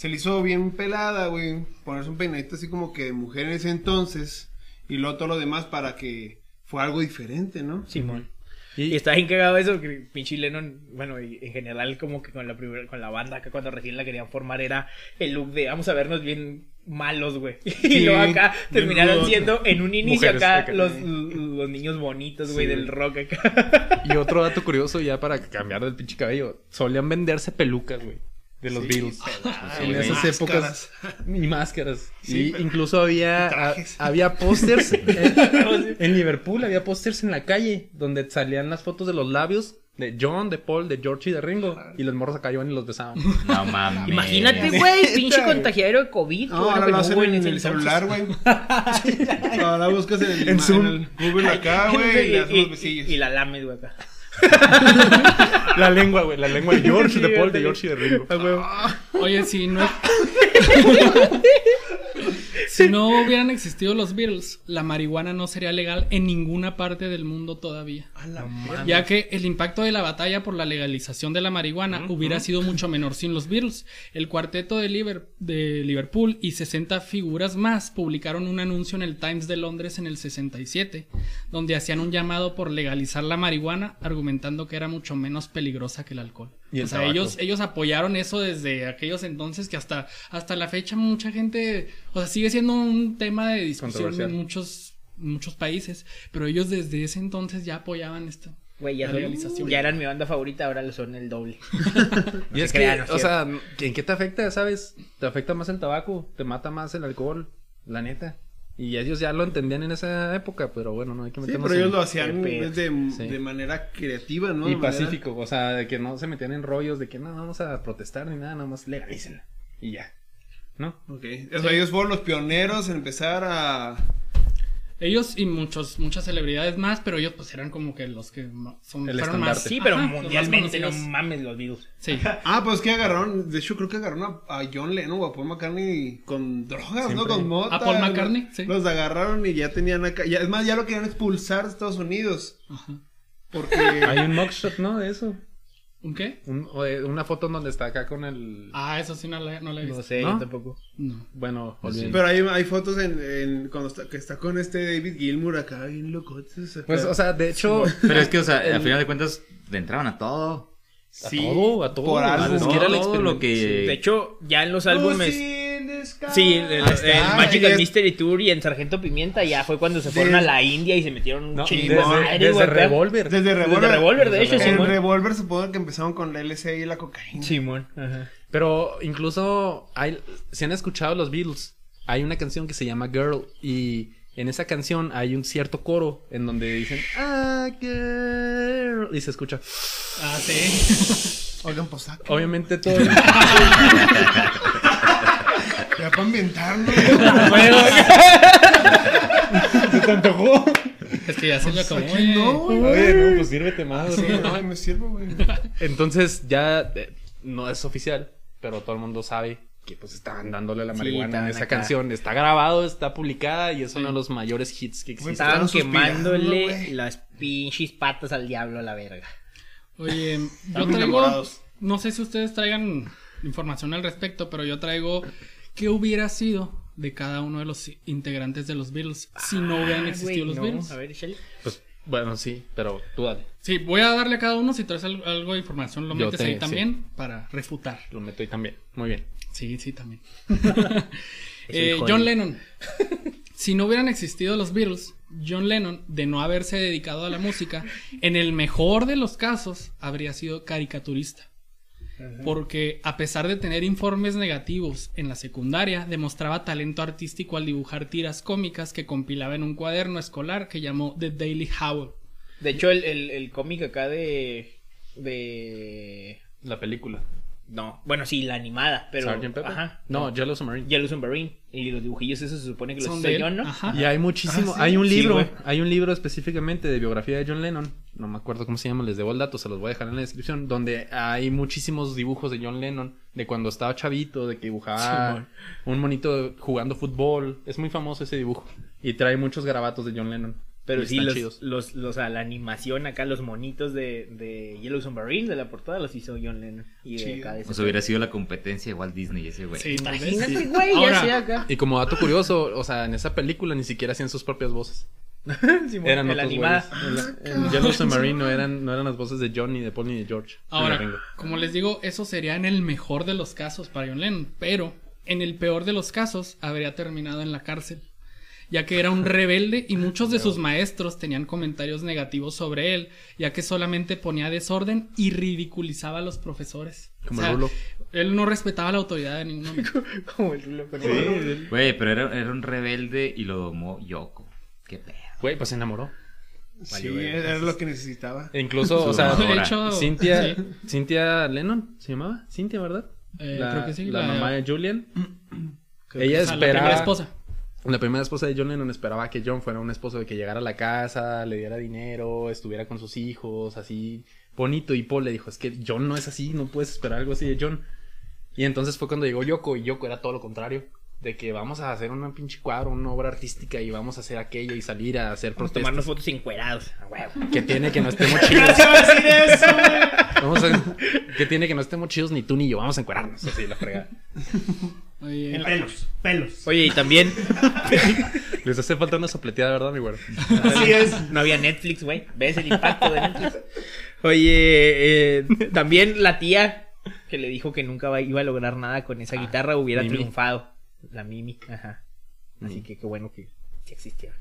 se le hizo bien pelada, güey, ponerse un peinadito así como que de mujer en ese entonces y luego todo lo demás para que fue algo diferente, ¿no? Simón. Y- Y está bien cagado eso, que pinche Lennon, bueno, y en general como que con la primera, con la banda que cuando recién la querían formar era el look de vamos a vernos bien malos, güey. y luego acá terminaron siendo en un inicio acá acá. los, los niños bonitos, güey, Sí. del rock acá. Y otro dato curioso ya para cambiar del pinche cabello, solían venderse pelucas, güey, de los Beatles. en esas Máscaras. épocas y máscaras. Sí, y pero- incluso había a- había pósters en, en Liverpool, había pósters en la calle donde salían las fotos de los labios de John, de Paul, de George y de Ringo y los morros acá iban y los besaban. No mames. Imagínate, güey, pinche contagiadero de COVID. No, ahora lo hacen en el celular, güey. ahora buscas en el, En Zoom. el Google acá, güey, y y, y- y la lames, güey, acá. la lengua, güey, la lengua de George, de Sí, Paul, de. George y de Ringo. Oye, si no. si no hubieran existido los Beatles, la marihuana no sería legal en ninguna parte del mundo todavía. Ya que el impacto de la batalla por la legalización de la marihuana hubiera sido mucho menor sin los Beatles. El cuarteto de, Liber- de Liverpool y 60 figuras más publicaron un anuncio en el Times de Londres en el 67, donde hacían un llamado por legalizar la marihuana, argumentando que era mucho menos peligrosa que el alcohol. Y el o sea, tabaco. ellos, ellos apoyaron eso desde aquellos entonces que hasta, hasta la fecha mucha gente, o sea, sigue siendo un tema de discusión en muchos, muchos países, pero ellos desde ese entonces ya apoyaban esto. Güey, ya, son- ya eran mi banda favorita, ahora lo son el doble. Y es que, crean, ¿no es o sea, ¿en qué te afecta, sabes? Te afecta más el tabaco, te mata más el alcohol, la neta. Y ellos ya lo entendían en esa época, pero bueno, no hay que Sí, meternos pero ellos en- lo hacían de, Sí. de manera creativa, ¿no? Y De manera- pacífico, o sea, de que no se metían en rollos de que no vamos a protestar ni nada, nada más legalícenla. Y ya. ¿No? Ok. O sea, ellos fueron los pioneros en empezar a... Ellos y muchos, muchas celebridades más, pero ellos pues eran como que los que son, El fueron más. estandarte. Sí, pero Ajá, los más mundialmente no conocidos. mames los. Sí. Ah, pues que agarraron, de hecho creo que agarraron a, a John Lennon o a Paul McCartney con drogas, ¿no? Con mota. ¿A Paul McCartney? Sí. Los agarraron y ya tenían acá, ya, es más, ya lo querían expulsar de Estados Unidos. Ajá. Porque... Hay un mugshot, ¿no? De eso. ¿Un qué? Un- o de- una foto en donde está acá con el... Ah, eso sí no la, no la he visto. No sé, ¿No? yo tampoco. No. Bueno, olvídalo. Pero hay, hay fotos en, en cuando está, que está con este David Gilmour acá, bien acá. Pues, o sea, de hecho... Pero es que, o sea, al final de cuentas, le entraban a todo. A Sí, todo, a todo. por A algo. el Todo lo que... De hecho, ya en los Oh, álbumes. sí, Sí, el, el- Magical Mystery Tour y en Sargento Pimienta ya fue cuando se fueron Desde- a la India y se metieron un No, chingo desde, madre, desde güey, acá. Revolver. Desde Revolver. Revolver, de hecho, En. Revolver supongo que empezaron con la LSD y la cocaína. Simón. Ajá. Pero incluso hay, si han escuchado los Beatles, hay una canción que se llama Girl y en esa canción hay un cierto coro en donde dicen ah girl y se escucha. Ah, sí. Oigan, pues saca. Obviamente todo Ya para ambientarnos. es que ya se le acabó. No, güey. Oye, no, pues sírvete más. Sí, no, me sirve, güey. Entonces ya eh, no es oficial, pero todo el mundo sabe que pues estaban dándole la Sí, marihuana en estaban esa acá. canción. Está grabado, está publicada y es uno de los mayores hits que existen. Estaban Estaban suspirando, quemándole güey. las pinches patas al diablo a la verga. Oye, yo traigo. enamorados. No sé si ustedes traigan información al respecto, pero yo traigo. ¿Qué hubiera sido de cada uno de los integrantes de los Beatles si no hubieran Ah, existido güey, los no. Beatles? A ver. Pues bueno, sí, pero tú dale. Sí, voy a darle a cada uno. Si traes al- algo de información, lo Yo metes te- ahí sí. también para refutar. Lo meto ahí también. Muy bien. Sí, sí, también. Eh, John. Lennon. si no hubieran existido los Beatles, John Lennon, de no haberse dedicado a la música, en el mejor de los casos, habría sido caricaturista. Porque a pesar de tener informes negativos en la secundaria, demostraba talento artístico al dibujar tiras cómicas que compilaba en un cuaderno escolar que llamó The Daily Howl. De hecho, el, el, el cómic acá de. de. La película. No, bueno, sí, la animada, pero. Sgt. Pepper. Ajá. No, Yellow Submarine. Yellow Submarine. Y los dibujillos, esos se supone que los Son hizo. John, ¿no? Ajá. Y hay muchísimo, Ah, sí. hay un libro, hay un libro específicamente de biografía de John Lennon, no me acuerdo cómo se llama, les debo el dato, se los voy a dejar en la descripción, donde hay muchísimos dibujos de John Lennon, de cuando estaba chavito, de que dibujaba un monito jugando fútbol, es muy famoso ese dibujo, y trae muchos garabatos de John Lennon. Pero y sí, los, los, los, a la animación acá, los monitos de, de Yellow Submarine de la portada los hizo John Lennon. Y de Chido. acá de O sea, hubiera sido la competencia de Walt Disney ese güey. Sí. Imagínate, Sí. güey, ya Ahora, sea acá. Y como dato curioso, o sea, en esa película ni siquiera hacían sus propias voces. Simón, Eran la animada. En, en Yellow Submarine no eran, no eran las voces de John, ni de Paul, ni de George. Ahora, como les digo, eso sería en el mejor de los casos para John Lennon, pero en el peor de los casos habría terminado en la cárcel, ya que era un rebelde y muchos de sus maestros tenían comentarios negativos sobre él, ya que solamente ponía desorden y ridiculizaba a los profesores. Como O sea, Rulo. Él no respetaba la autoridad de ningún momento. Como el rulo el- pero era, era un rebelde y lo domó Yoko. Qué pedo. Güey, pues se enamoró. Sí, era lo que necesitaba. E incluso, o sea, De hecho, Cintia, sí. Cintia Lennon, ¿se llamaba? Cintia, ¿verdad? Eh, la, creo que sí, La, la- mamá de Julian. Creo Ella que esa, la esperaba. primera esposa. La primera esposa de John Lennon esperaba que John fuera un esposo de que llegara a la casa, le diera dinero, estuviera con sus hijos, así bonito. Y Paul le dijo, es que John no es así, no puedes esperar algo así de John. Y entonces fue cuando llegó Yoko y Yoko era todo lo contrario. De que vamos a hacer una pinche cuadro, una obra artística y vamos a hacer aquello y salir a hacer Vamos a protestas. tomarnos fotos encuerados. A huevo. Que tiene que no estemos chidos. Vamos a... Que tiene que no estemos chidos ni tú ni yo. Vamos a encuerarnos. Así la fregada. Oye, Pelos, pelos. Oye, y también Les hace falta una sopleteada, ¿verdad, mi güero? Así es. no había Netflix, güey. ¿Ves el impacto de Netflix? Oye, eh, también la tía que le dijo que nunca iba a lograr nada con esa guitarra hubiera Mimi. triunfado. La Mimi, ajá. Así Mimi. que qué bueno que sí existieron.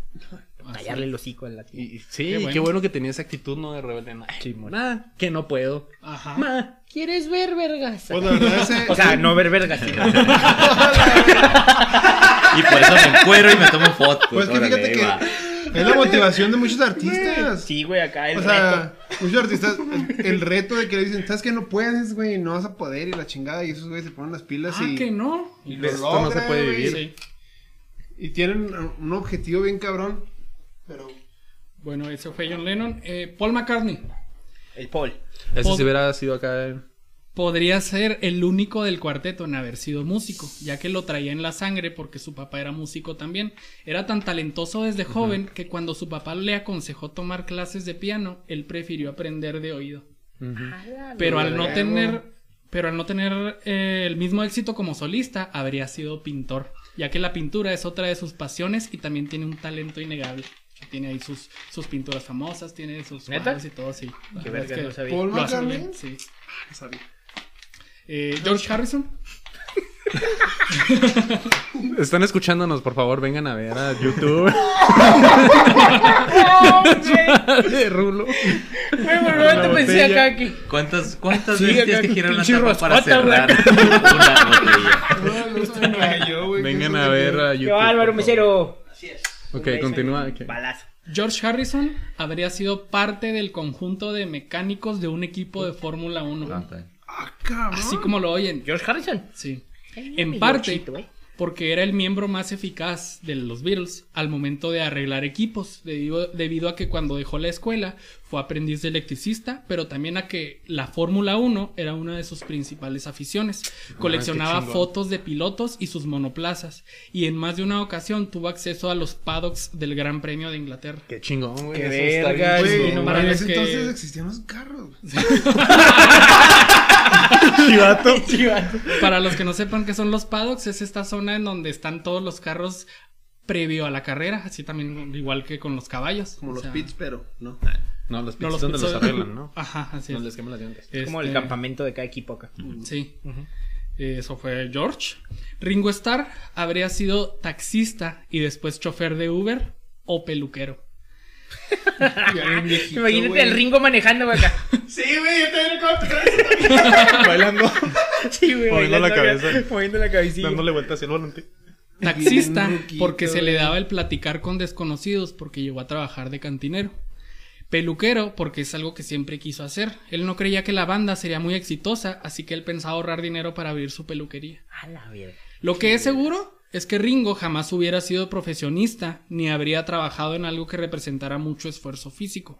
Callarle el hocico a la tía. Y, y- sí, Qué qué bueno. que tenía esa actitud, ¿no? De rebelde. Nah, nah, que no puedo. Ajá. ¿Quieres ver vergas? Pues la verdad ese... O sea, no ver vergas, sino Y por eso me encuero y me tomo fotos. Pues que fíjate que va. Es la motivación de muchos artistas. Sí, güey, acá el O sea, muchos artistas, el, el reto de que le dicen, ¿sabes que no puedes, güey? No vas a poder y la chingada. Y esos güeyes se ponen las pilas Ah, y, que no. y De esto no se puede vivir. Sí. Y tienen un objetivo bien cabrón. pero... Bueno, ese fue John Lennon. Eh, Paul McCartney El Paul. Ese si hubiera sido acá. eh, podría ser el único del cuarteto en haber sido músico, ya que lo traía en la sangre porque su papá era músico también. Era tan talentoso desde joven que cuando su papá le aconsejó tomar clases de piano, él prefirió aprender de oído. Pero al no tener, pero al no tener eh, el mismo éxito como solista, habría sido pintor, ya que la pintura es otra de sus pasiones y también tiene un talento innegable. Tiene ahí sus, sus pinturas famosas, tiene sus ¿Neta? cuadros y todo así. La Qué verga, es que no sabía. ¿Paul McCartney? sí. No sabía. Eh, George Harrison. Están escuchándonos, por favor, vengan a ver a YouTube. de Rulo. Momento pensé acá que. ¿Cuántas, cuántas Sí, veces acá tienes que girar una pinche tapa para cerrar una botella? Vengan ¿Qué a es ver a ¡Qué YouTube. favor. mesero! Ok, continúa. ok. Balazo. George Harrison habría sido parte del conjunto de mecánicos de un equipo de Fórmula 1. Ah, cabrón. Así como lo oyen. George Harrison. Sí. En parte güey. Porque era el miembro más eficaz de los Beatles al momento de arreglar equipos, debido, debido a que cuando dejó la escuela fue aprendiz de electricista, pero también a que la Fórmula 1 era una de sus principales aficiones. Coleccionaba qué chingón. fotos de pilotos y sus monoplazas, y en más de una ocasión tuvo acceso a los paddocks del Gran Premio de Inglaterra. Qué chingón, güey. Qué verga, Güey, no en ese que- entonces existían los carros. Para los que no sepan qué son los paddocks, es esta zona en donde están todos los carros previo a la carrera, así también igual que con los caballos. Como O los sea, pits, pero no. No, los No, pits los donde pits los arreglan, ¿no? Ajá, así es. Donde les queman las llantas. Como el Este, campamento de cada equipo acá. Sí. Eso fue George. Ringo Starr habría sido taxista y después chofer de Uber o peluquero. Viejito, Imagínate al Ringo manejando güey, acá. Sí, güey, yo también de Bailando, Sí, güey. Moviendo la cabeza. Moviendo la cabecilla. dándole vueltas hacia el volante. Taxista ruquito, porque se le daba el platicar con desconocidos porque llegó a trabajar de cantinero. Peluquero porque es algo que siempre quiso hacer. Él no creía que la banda sería muy exitosa, así que él pensaba ahorrar dinero para abrir su peluquería. A la verga. Lo que es seguro es que Ringo jamás hubiera sido profesionista ni habría trabajado en algo que representara mucho esfuerzo físico,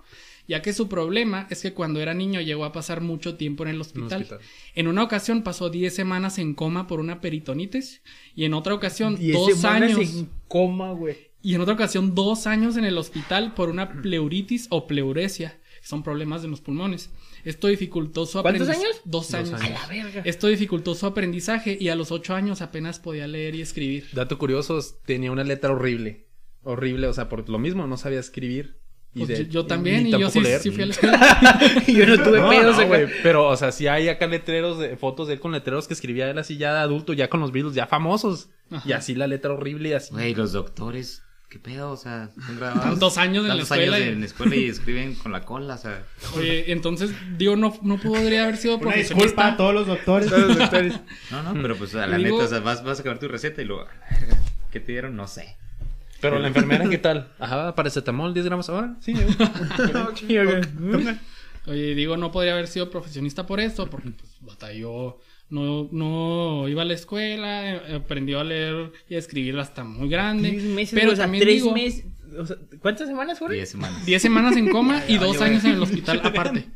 ya que su problema es que cuando era niño llegó a pasar mucho tiempo en el hospital. hospital. En una ocasión pasó 10 semanas en coma por una peritonitis y en otra ocasión Diez dos años en coma, güey. y en otra ocasión dos años en el hospital por una pleuritis o pleuresia, que son problemas de los pulmones. Esto dificultó su ¿Cuántos aprendizaje. años? Dos años. años. A la verga. Esto dificultó su aprendizaje y a los ocho años apenas podía leer y escribir. Dato curioso, tenía una letra horrible. Horrible, o sea, por lo mismo, no sabía escribir. Y Pues de- yo, yo también, y yo sí, fui a la escuela. Yo no tuve No, pedos, no, güey. güey, Pero, o sea, sí hay acá letreros de fotos de él con letreros que escribía él así ya de adulto, ya con los Beatles, ya famosos. Ajá. Y así la letra horrible y así. Güey, los doctores, ¿qué pedo? O sea, son grabados. Tantos años en la escuela años y- en la escuela y escriben con la cola, o sea. Oye, entonces, digo, no, no podría haber sido Una profesionista. disculpa a todos los doctores. No, no, pero pues a la Digo- neta, o sea, vas, vas a acabar tu receta y luego, ¿qué te dieron? No sé. Pero la enfermera, ¿qué tal? Ajá, paracetamol, 10 gramos ahora. Sí, Oye, digo, no podría haber sido profesionista por eso, porque pues batalló, no, no iba a la escuela, eh, aprendió a leer y a escribir hasta muy grande. Tres meses, pero o sea, también tres digo, meses. o sea, ¿Cuántas semanas fueron? Diez semanas. 10 semanas en coma y dos años en el hospital aparte.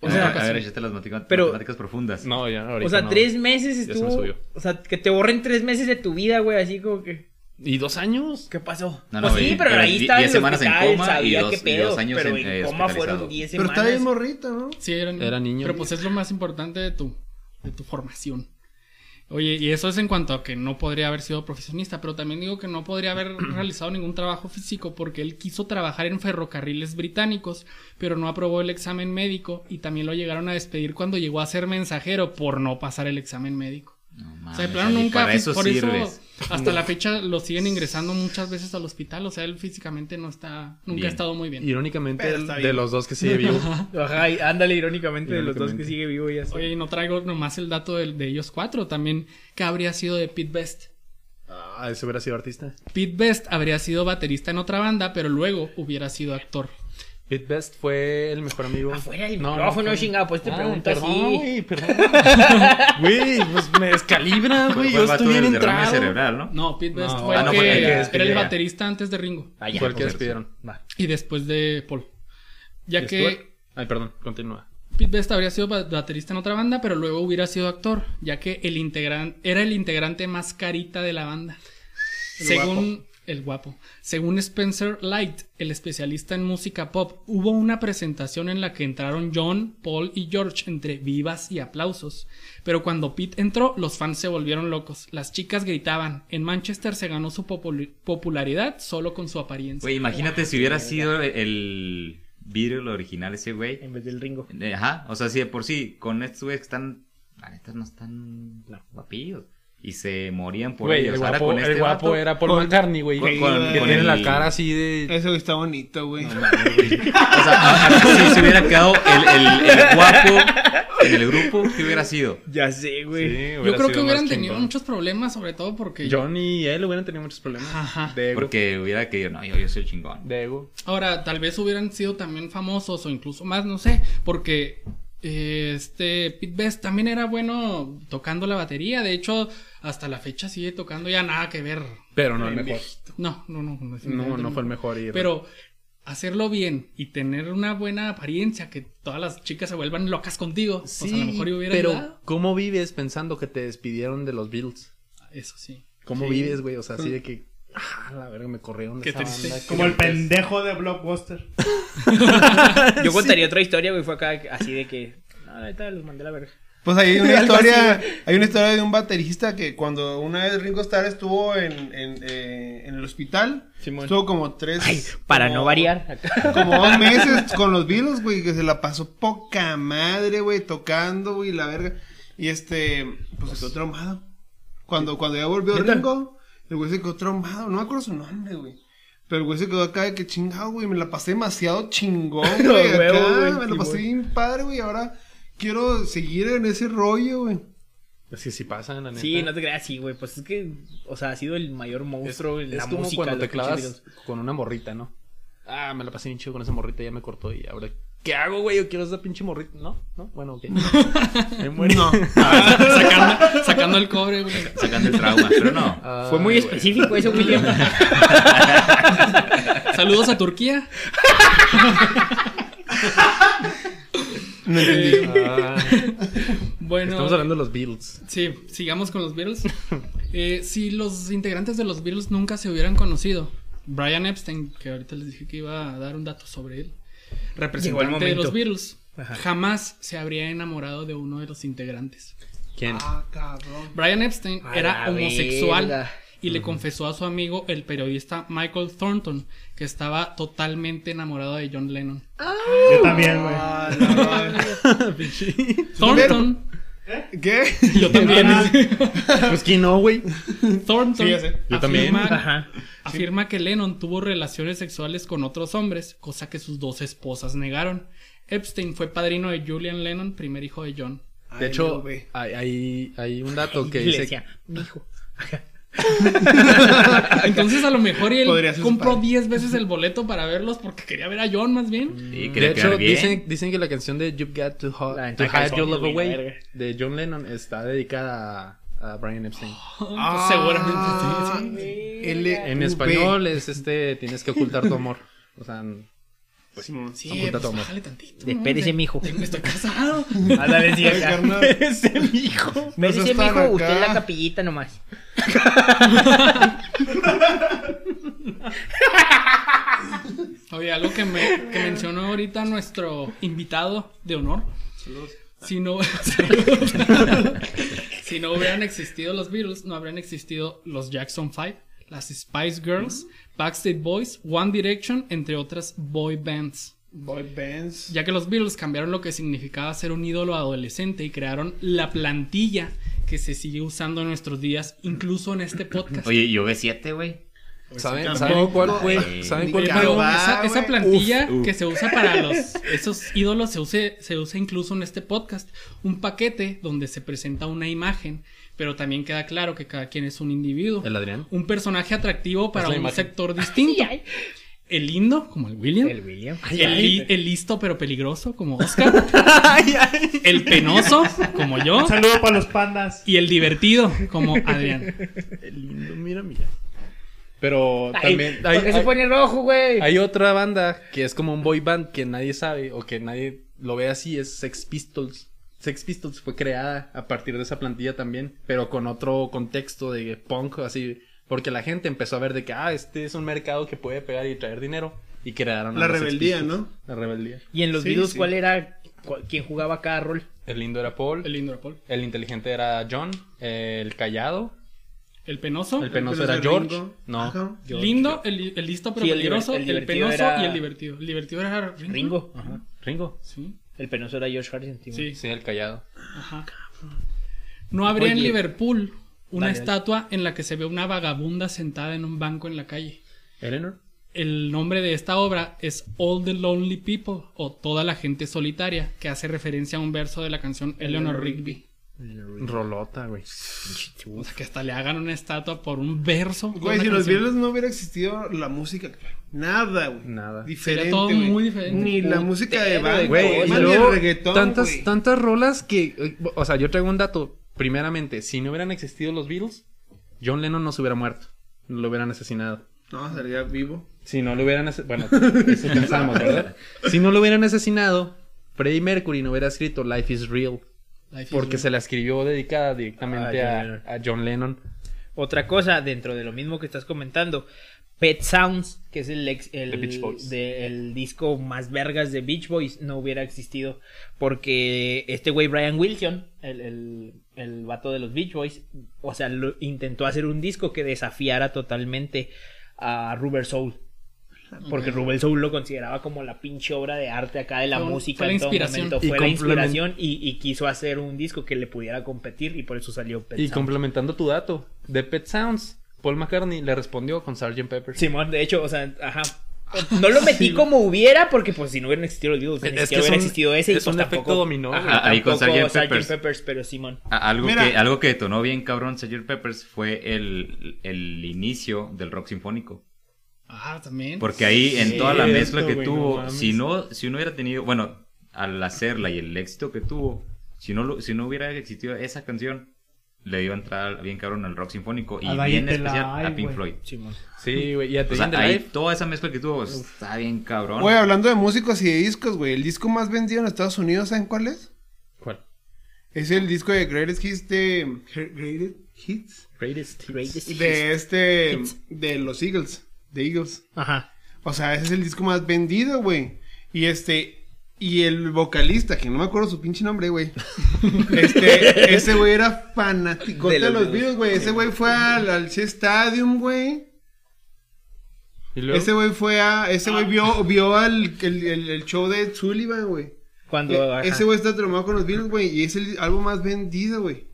O sea, a ver, échate las matemáticas, Pero- matemáticas profundas. No, ya, ahorita O sea, no. tres meses se me estuvo. O sea, que te borren tres meses de tu vida, güey, así como que. ¿Y dos años? ¿Qué pasó? No, no, pues sí, pero pero ahí estaba diez el semanas en hospital, coma y sabía dos- y años pero en- en, eh, coma fueron hospitalizado. 10 Pero semanas. está bien morrita, ¿no? Sí, era niño. Era niño. Pero pues es lo más importante de tu, de tu formación. Oye, y eso es en cuanto a que no podría haber sido profesionista, pero también digo que no podría haber realizado ningún trabajo físico porque él quiso trabajar en ferrocarriles británicos, pero no aprobó el examen médico y también lo llegaron a despedir cuando llegó a ser mensajero por no pasar el examen médico. No O sea, de plano nunca, por eso hasta la fecha lo siguen ingresando muchas veces al hospital, o sea, él físicamente no está, nunca Bien. ha estado muy bien. Irónicamente, el- de los dos que sigue vivo. Ajá, y ándale irónicamente, de los dos que sigue vivo ya. Oye, y no traigo nomás el dato de, de ellos cuatro, también que habría sido de Pete Best. Ah, ese hubiera sido artista. Pete Best habría sido baterista en otra banda, pero luego hubiera sido actor. Pete Best fue el mejor amigo. Afuera del No, no, micrófono, fue- chingado, pues te Ah, pregunto perdón, así. güey, perdón. Güey, pues me descalibras, Fue güey. Yo estoy bien entrado. cerebral, ¿no? No, Pete Best No, fue ah, el no, que fue el que era el despidieron. baterista antes de Ringo. Ah, ya, Fue el que pues, despidieron. va. Y después de Paul. Ya ¿Y que Stuart? Ay, perdón, continúa. Pete Best habría sido ba- baterista en otra banda, pero luego hubiera sido actor, ya que el integrante era el integrante más carita de la banda. Según el guapo. Según Spencer Light, el especialista en música pop, hubo una presentación en la que entraron John, Paul y George entre vivas y aplausos. Pero cuando Pete entró, los fans se volvieron locos. Las chicas gritaban. En Manchester se ganó su popul- popularidad solo con su apariencia. Güey, imagínate si hubiera sido el Beatle original ese güey. En vez del Ringo. Eh, Ajá, o sea, si de por sí, con estos güeyes que están, la neta, no están guapillos. Y se morían por Güey, ellos. el Ahora guapo, con este el guapo vato, era Paul con- McCartney, güey. con- Que con- que con tiene el- la cara así de... Eso está bonito, güey. O sea, a- a- si se hubiera quedado el, el- el guapo en el grupo, ¿qué hubiera sido? Ya sé, güey. Yo creo que hubieran tenido muchos problemas, sobre todo porque... John y él hubieran tenido muchos problemas. Ajá. De ego. Porque hubiera que no, yo, yo soy el chingón. De ego. Ahora, tal vez hubieran sido también famosos o incluso más, no sé, porque este Pete Best también era bueno tocando la batería. De hecho, hasta la fecha sigue tocando ya nada que ver. Pero no el mejor. No, no, no. No, no fue el mejor. Y Pero hacerlo bien y tener una buena apariencia, que todas las chicas se vuelvan locas contigo, Sí, pues a lo mejor hubiera pero ayudado. ¿cómo vives pensando que te despidieron de los Beatles? Eso sí. ¿Cómo vives, güey? O sea, así de que... Ah, la verga, me corrieron de Qué esa triste. banda. Como el pendejo de Blockbuster. Yo contaría otra historia, güey. Fue acá así de que. No, ahorita los mandé a la verga. Pues hay una Algo así, historia, hay una historia de un baterista que cuando una vez Ringo Starr estuvo en, en, eh, en el hospital, Simón. estuvo como tres, Ay, para como- no variar. acá. como dos meses con los Beatles, güey, que se la pasó poca madre, güey, tocando, güey, la verga. Y este, pues se quedó traumado. Cuando, cuando ya volvió ¿Neta? Ringo, el güey se quedó traumado, no me acuerdo su nombre, güey. Pero el güey se quedó acá de que chingado, güey, me la pasé demasiado chingón, güey, Huevo, acá, güey, me la pasé bien padre, güey, ahora quiero seguir en ese rollo, güey. Es que sí pasa, la neta. Sí, no te creas, sí, güey. Pues es que, o sea, ha sido el mayor monstruo en Es la como música. cuando de te clavas con una morrita, ¿no? Ah, me la pasé bien chido con esa morrita, ya me cortó y ahora... ¿Qué hago, güey? Yo quiero esa pinche morrita. ¿No? ¿No? Bueno, ok. Me muero. No. sacando, sacando el cobre, güey. Sacando el trauma, pero no. Ah, Fue muy güey. específico eso, William. Saludos a Turquía. No entendí. Ah, Bueno, estamos hablando de los Beatles. sí, sigamos con los Beatles. Eh, si los integrantes de los Beatles nunca se hubieran conocido, Brian Epstein, que ahorita les dije que iba a dar un dato sobre él, representante de momento. los Beatles, Ajá. jamás se habría enamorado de uno de los integrantes. ¿Quién? Ah, cabrón. Brian Epstein A era homosexual verga. y le confesó a su amigo el periodista Michael Thornton que estaba totalmente enamorado de John Lennon. Yo también, güey. Ah, no. Thornton, ¿Qué? yo también. Pues quién no, güey. Thornton Sí, ya sé. Yo también. afirma, Ajá. afirma que Lennon tuvo relaciones sexuales con otros hombres, cosa que sus dos esposas negaron. Epstein fue padrino de Julian Lennon, primer hijo de John. De Ay, hecho, no, hay, hay, hay un dato que dice... decía, mijo. Entonces a lo mejor él compró padre. 10 veces el boleto para verlos porque quería ver a John más bien. Y De hecho, dicen, dicen que la canción de You've Got to, Ho- La to Hide Your Love Away de John Lennon está dedicada a, a Brian Epstein. Pues seguramente sí. Ah, En español es este, tienes que ocultar tu amor. O sea, pues Sí, oculta pues tu amor. bájale tantito. Despérese, ¿no? mijo. De- Estoy casado. Ándale, sí, Ay, acá. carnal. Ese mijo. Me No dice, mijo, acá. usted es la capillita nomás. Oye, algo que, me, que mencionó ahorita nuestro invitado de honor. Si no, si no hubieran existido los Beatles, no habrían existido los Jackson 5, las Spice Girls, Backstreet Boys, One Direction, entre otras boy bands. Boy bands. Ya que los Beatles cambiaron lo que significaba ser un ídolo adolescente y crearon la plantilla que se sigue usando en nuestros días, incluso en este podcast. Oye, y OV7, güey. ¿Saben, Tampoco, ¿saben cuál fue? güey. ¿Saben cuál fue? esa, esa plantilla Uf, uf. que se usa para los esos ídolos se use, se usa incluso en este podcast. Un paquete donde se presenta una imagen, pero también queda claro que cada quien es un individuo. El Adrián. Un personaje atractivo para un imagen. sector distinto. El lindo, como el William. El William. El, li- el listo pero peligroso, como Oscar. el penoso, como yo. Un saludo para los pandas. Y el divertido, como Adrián. lindo, mira, mira. Pero Ay, también ¿por hay, qué se hay- pone rojo, güey? hay otra banda que es como un boy band que nadie sabe o que nadie lo ve así, es Sex Pistols. Sex Pistols fue creada a partir de esa plantilla también, pero con otro contexto de punk, así, porque la gente empezó a ver de que, ah, este es un mercado que puede pegar y traer dinero, y crearon a La los rebeldía. ¿no? La rebeldía. Y en los Sí, videos, sí. ¿cuál era? cu- ¿Quién jugaba cada rol? El lindo era Paul, El el, lindo era Paul. inteligente era John, el callado, El penoso. el penoso Pero era George, Ringo. no, lindo, el, el listo pero Sí, el peligroso, el, el penoso era- y el divertido. El divertido era Ringo. Ringo. Ajá. Ringo, Sí. El penoso era George Harrison. Sí. sí, el callado. Ajá. No habría en. Liverpool una Dale, dale. estatua en la que se ve una vagabunda sentada en un banco en la calle. Eleanor. El nombre de esta obra es All the Lonely People o Toda la gente solitaria, que hace referencia a un verso de la canción Eleanor Rigby. Rolota, güey. O sea, que hasta le hagan una estatua por un verso. Güey, si los. Beatles no hubiera existido la música actual. Nada, güey. Nada. Diferente. Sería todo muy diferente. Ni la música de banda, Güey, ni el reggaetón, tantas, tantas rolas que, o sea, yo traigo un dato. Primeramente, si no hubieran existido los Beatles, John Lennon no se hubiera muerto, no lo hubieran asesinado. No, sería vivo. Si no lo hubieran, bueno, eso pensamos, ¿verdad? Si no lo hubieran asesinado, Freddie Mercury no hubiera escrito Life is Real, Life is porque Real. se la escribió dedicada directamente Ah, a, John Lennon. a John Lennon. Otra cosa dentro de lo mismo que estás comentando. Pet Sounds, que es el, ex- el, The Beach Boys. de- el disco más vergas de Beach Boys, no hubiera existido. Porque este güey, Brian Wilson, el, el, el vato de los Beach Boys, o sea, lo- intentó hacer un disco que desafiara totalmente a Rubber Soul. Porque Rubber Soul lo consideraba como la pinche obra de arte acá de la Fue música fue la en todo inspiración. momento. Y Fue la inspiración y, y quiso hacer un disco que le pudiera competir y por eso salió Pet Y Sounds. complementando tu dato, de Pet Sounds, Paul McCartney le respondió con Sgt. Pepper. Simón, de hecho, o sea, ajá. No lo metí como hubiera, porque pues si no hubieran existido los Beatles, ni Es que hubiera un- existido ese. y, es pues, un efecto tampoco- dominó. Ajá, Ahí con Sgt. Peppers. pero Simón. Algo Mira. que, algo que detonó bien cabrón Sgt. Peppers fue el, el inicio del rock sinfónico. Ah, también. Porque ahí en toda la mezcla que no tuvo, mames. si no, si uno hubiera tenido, bueno, al hacerla y el éxito que tuvo, si no, lo- si no hubiera existido esa canción, le iba a entrar bien cabrón al rock sinfónico y A bien especial Live, a Pink. Floyd. Sí, güey. Y a O The sea, In The ahí Life. toda esa mezcla que tuvo está bien cabrón. Güey, hablando de músicos y de discos, güey. El disco más vendido en Estados Unidos, ¿saben cuál es? ¿Cuál? Es el disco de Greatest Hits de... Greatest Hits? Greatest. Greatest hits. De este... Hits. De los Eagles. De Eagles. Ajá. O sea, ese es el disco más vendido, güey. Y este... Y el vocalista, que no me acuerdo su pinche nombre, güey. Este, ese güey era fanático de, De los Beatles. Güey. Ese güey fue al, al Stadium, güey. Ese güey fue a... Ese güey vio, vio al, el, el- el show de Sullivan, güey. Cuando. E- ese güey está traumado con los Beatles, güey. Y es el álbum más vendido, güey.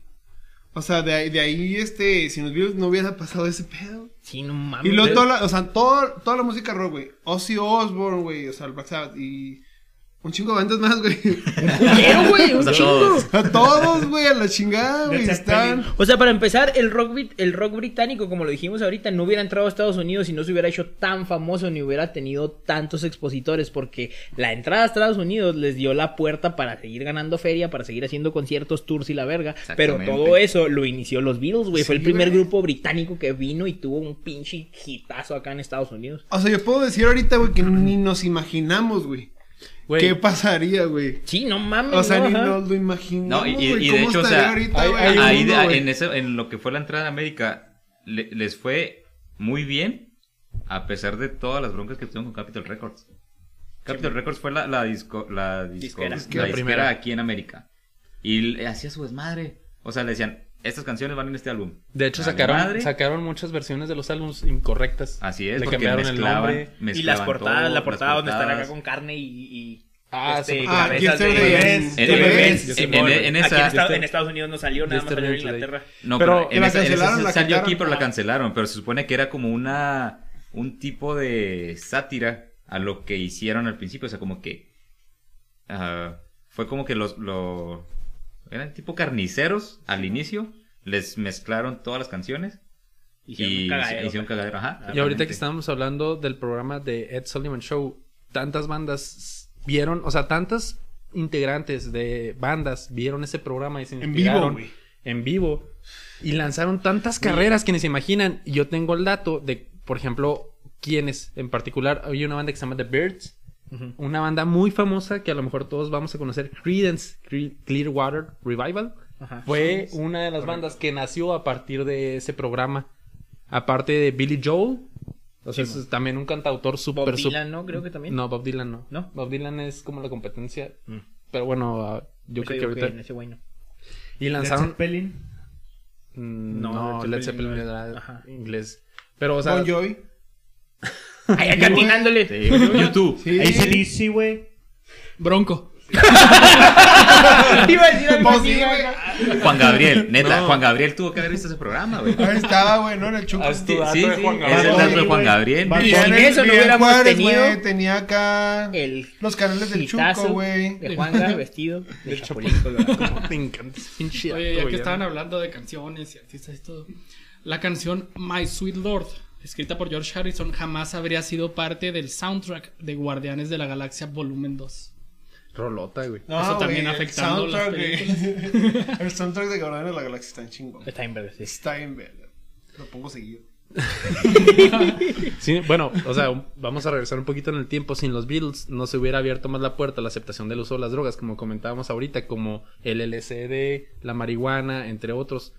O sea, de ahí, de ahí, este... Si los Beatles no hubiera pasado ese pedo. Sí, no mames. Y luego toda la, o sea, todo, toda la música rock, güey. Ozzy Osbourne, güey, o sea, el Black Sabbath y un chingo de bandas más, güey. Pero, güey, un O sea, chingo. todos. A todos, güey, a la chingada, güey, están. O sea, para empezar, el rock, brit- el rock británico, como lo dijimos ahorita, no hubiera entrado a Estados Unidos y no se hubiera hecho tan famoso ni hubiera tenido tantos expositores, porque la entrada a Estados Unidos les dio la puerta para seguir ganando feria, para seguir haciendo conciertos, tours y la verga. Pero todo eso lo inició los Beatles, güey. Fue el primer güey. grupo británico que vino y tuvo un pinche hitazo acá en Estados Unidos. O sea, yo puedo decir ahorita, güey, que ni nos imaginamos, güey. ¿Qué pasaría, güey? Sí, no mames. O sea, no, ni nos lo imaginamos, No, y- de ¿Cómo hecho, o sea, ahorita, hay- hay Ahí, mundo, de- güey? en, eso, en lo que fue la entrada a América, le- les fue muy bien, a pesar de todas las broncas que tuvieron con Capitol Records. Capitol Records fue la, la disco, la disco- Disquera. la Disquera primera. aquí en América. Y hacía su desmadre. O sea, le decían, estas canciones van en este álbum. de hecho, sacaron, sacaron muchas versiones de los álbumes incorrectas. Así es, Le porque cambiaron el mezclaban, nombre. Y las portadas, todo, la portada donde están acá con carne y. y Ah, este, sí. Ah, de- Bebés. De en- bebés. en- Simón, en- Aquí Estados, en Estados Unidos no salió, nada más salió en Inglaterra. No, Pero pero, en la esa, en esa cancelaron, la salió aquí, pero la cancelaron. Pero se supone que era como una un tipo de sátira a lo que hicieron al principio. O sea, como que ah, fue como que los lo, eran tipo carniceros al inicio. Les mezclaron todas las canciones Hicieron y un cagadero. hicieron un cagadero, ajá. Y ahorita que estábamos hablando del programa de Ed Sullivan Show, tantas bandas vieron, o sea, tantas integrantes de bandas vieron ese programa y se En vivo, en vivo y lanzaron tantas carreras que ni se imaginan. Y Yo tengo el dato de, por ejemplo, quiénes en particular. Hay una banda que se llama The Birds, una banda muy famosa que a lo mejor todos vamos a conocer, Creedence Cre- Clearwater Revival. Ajá. Fue una de las bandas que nació a partir de ese programa. Aparte de Billy Joel. O sea, es también un cantautor Bob súper, súper... Dylan, ¿no? Creo que también. No, Bob Dylan no. ¿No? Bob Dylan es como la competencia. Mm. Pero bueno, ah, yo Ese creo que ahorita... ese güey no. Y Led lanzaron... Zeppelin. Mm, No, No, Led Led Zeppelin Zeppelin no es. era Ajá. inglés. Pero, o sea... Bon Jovi. Ay, acá atinándole. Sí, YouTube. Sí. ACDC, güey. Bronco. Iba a decir algo así, sí, güey. Juan Gabriel, neta, No. Juan Gabriel tuvo que haber visto ese programa, güey. Ahí estaba, güey, ¿no? En el chuco. Haz tu Sí, sí, Juan es Gabriel. el dato de Juan Gabriel. Y en el- eso no hubiéramos Juárez, tenido güey, tenía acá El los canales del Chuco, güey. De Juanga vestido de Del Chapulín. Me encanta ese pinche Oye, ya que estaban hablando de canciones y artistas y todo. La canción My Sweet Lord, escrita por George Harrison, jamás habría sido parte del soundtrack de Guardianes de la Galaxia Volumen 2. Rolota, güey. No, Eso también güey, el afectando las soundtrack. El soundtrack de Guardianes de la Galaxia está en chingón. Está en verde, sí. Está en verga. Lo pongo seguido. Sí, bueno, o sea, vamos a regresar un poquito en el tiempo. Sin los Beatles no se hubiera abierto más la puerta a la aceptación del uso de las drogas, como comentábamos ahorita, como el LSD, la marihuana, entre otros.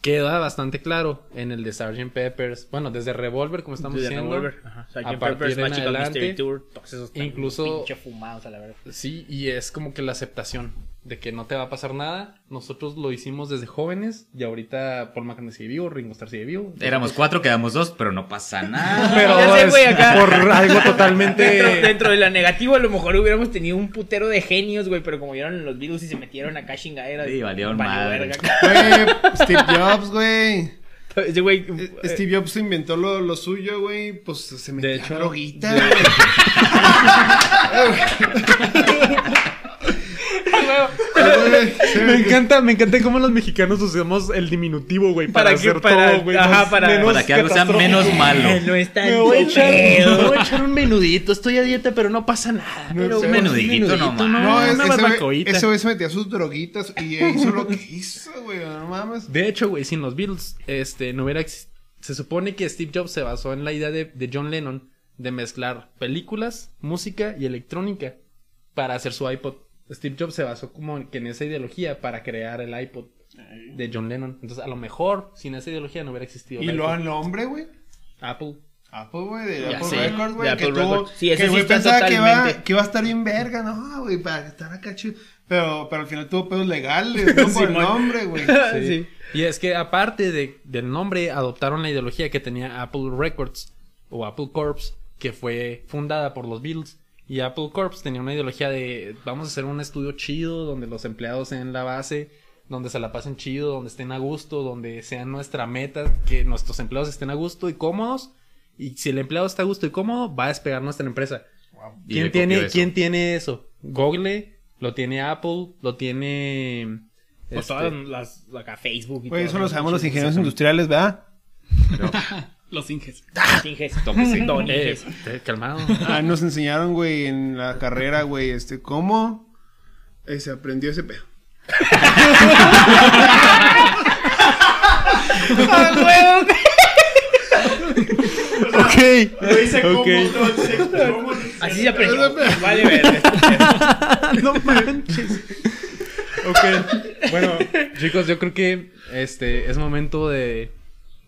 Queda bastante claro en el de Sgt. Peppers. Bueno, desde Revolver, como estamos Desde diciendo. Revolver, ajá. Sgt. a partir Pepper's en Magical adelante, Mystery Tour, todos esos incluso- pinche fumados a la verdad. Sí, y es como que la aceptación de que no te va a pasar nada. Nosotros lo hicimos desde jóvenes y ahorita Paul McCartney sigue vivo, Ringo Starr sigue vivo. Éramos cuatro, quedamos dos, pero no pasa nada. Pero Ya sé, güey, es acá. por algo totalmente... Dentro, dentro de la negativa, a lo mejor hubiéramos tenido un putero de genios, güey, pero como vieron los virus y se metieron acá chingaderas. Sí, valieron valió madre. Güey, Steve Jobs, güey. Eh, eh, Steve Jobs inventó lo, lo suyo, güey. Pues se metió De hecho, droguita, güey. Güey, Me metió- encanta, me encanta cómo los mexicanos usamos el diminutivo, güey, para, Para que- hacer para- todo, güey. ajá, para- menos Para que algo sea menos malo. no está Me voy, a echar, me voy a echar un menudito, estoy a dieta, pero no pasa nada. No pero sé. Un menudito no, nomás. No, es- una ese, güey, barbacoita. ese güey se metía sus droguitas y hizo lo que hizo, güey. No mames. De hecho, güey, sin los Beatles, este, no hubiera... ex- Se supone que Steve Jobs se basó en la idea de, de John Lennon de mezclar películas, música y electrónica para hacer su iPod. Steve Jobs se basó como que en esa ideología para crear el iPod de John Lennon. Entonces, a lo mejor, sin esa ideología no hubiera existido. Y el lo al nombre, güey. Apple. Apple, güey, de Ya Apple sé, Records, güey. Que. Records. Sí, que sí güey pensaba que iba, totalmente. que iba a estar bien verga, ¿no? Güey, para estar acá chido. Pero, pero al final tuvo pedos legales, ¿no? Por el nombre, güey. Sí. Y es que aparte de, del nombre, adoptaron la ideología que tenía Apple Records o Apple Corps, que fue fundada por los Beatles. Y Apple Corps tenía una ideología de vamos a hacer un estudio chido, donde los empleados en la base, donde se la pasen chido, donde estén a gusto, donde sea nuestra meta, que nuestros empleados estén a gusto y cómodos. Y si el empleado está a gusto y cómodo, va a despegar nuestra empresa. ¿Quién tiene. ¿Quién tiene eso? Google, lo tiene Apple, lo tiene... Pues este, todas las. Acá Facebook y todo eso lo eso. sabemos los ingenieros industriales, ¿verdad? Los Inges. Inges. Tóquese. Don eh, Inges. eh, calmado. Ah, nos enseñaron, güey, en la carrera, güey, este, cómo eh, se aprendió ese pedo. ok. Lo hice como Ok. entonces. ¿Cómo? Así se aprendió. Vale, verga. no manches. Ok. Bueno, chicos, yo creo que este es momento de,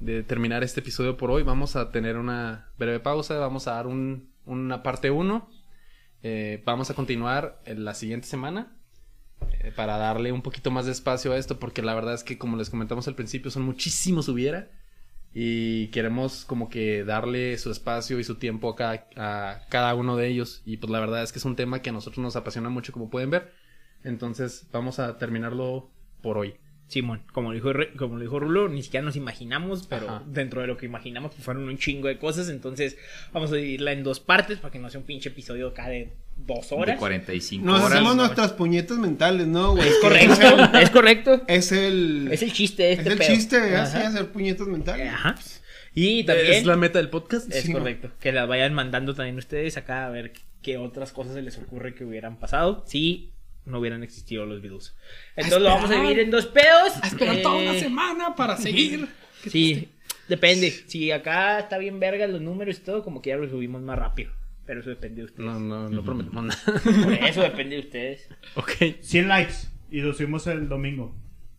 de terminar este episodio por hoy. Vamos a tener una breve pausa. Vamos a dar un, una parte 1. vamos a continuar en la siguiente semana. eh, para darle un poquito más de espacio a esto. Porque la verdad es que, como les comentamos al principio, son muchísimos hubiera. Y queremos como que darle su espacio y su tiempo a cada, a cada uno de ellos. Y pues la verdad es que es un tema que a nosotros nos apasiona mucho, como pueden ver. Entonces vamos a terminarlo por hoy. Simón, como lo dijo, como lo dijo Rulo, ni siquiera nos imaginamos, pero Ajá. dentro de lo que imaginamos pues, fueron un chingo de cosas. Entonces vamos a dividirla en dos partes para que no sea un pinche episodio acá de dos De horas. 45 Nos horas. hacemos nuestras puñetas mentales, ¿no, güey? Es correcto, es correcto. Es el. Es el chiste de es este el pedo. chiste, así, Ajá. hacer puñetas mentales. Ajá. Y también... Es la meta del podcast. Es Sí, correcto. Que las vayan mandando también ustedes acá a ver qué otras cosas se les ocurre que hubieran pasado si no hubieran existido los Beatles. Entonces lo vamos a dividir en dos pedos. A esperar toda una Eh, semana para seguir. Sí, depende. Si acá está bien verga los números y todo, como que ya lo subimos más rápido. Pero eso depende de ustedes. No, no, no prometemos nada. Por eso depende de ustedes. ok. 100 likes. Y lo subimos el domingo.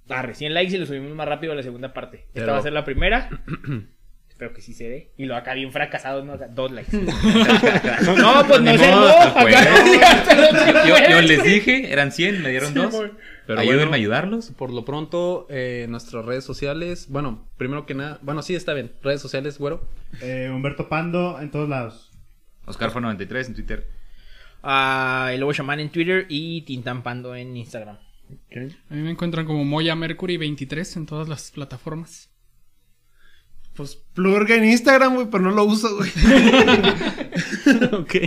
Ah, recién likes y lo subimos más rápido a la segunda parte. Esta Pero- va a ser la primera. Espero que sí se dé. Y lo acá bien fracasado, ¿no? Dos likes. no, no, pues no no. Acá- Yo, yo les dije, eran 100, me dieron dos. Pero Ayúdenme bueno. a ayudarlos. Por lo pronto, eh, nuestras redes sociales. Bueno, primero que nada. Bueno, sí, está bien. Redes sociales, güero. Eh, Humberto Pando en todos lados. Oscar fue 93 en Twitter. Ah, el Lobo Shaman en Twitter y Tintampando en Instagram. A mí me encuentran como Moya Mercury 23 en todas las plataformas. Pues plurga en Instagram, güey, pero no lo uso, güey.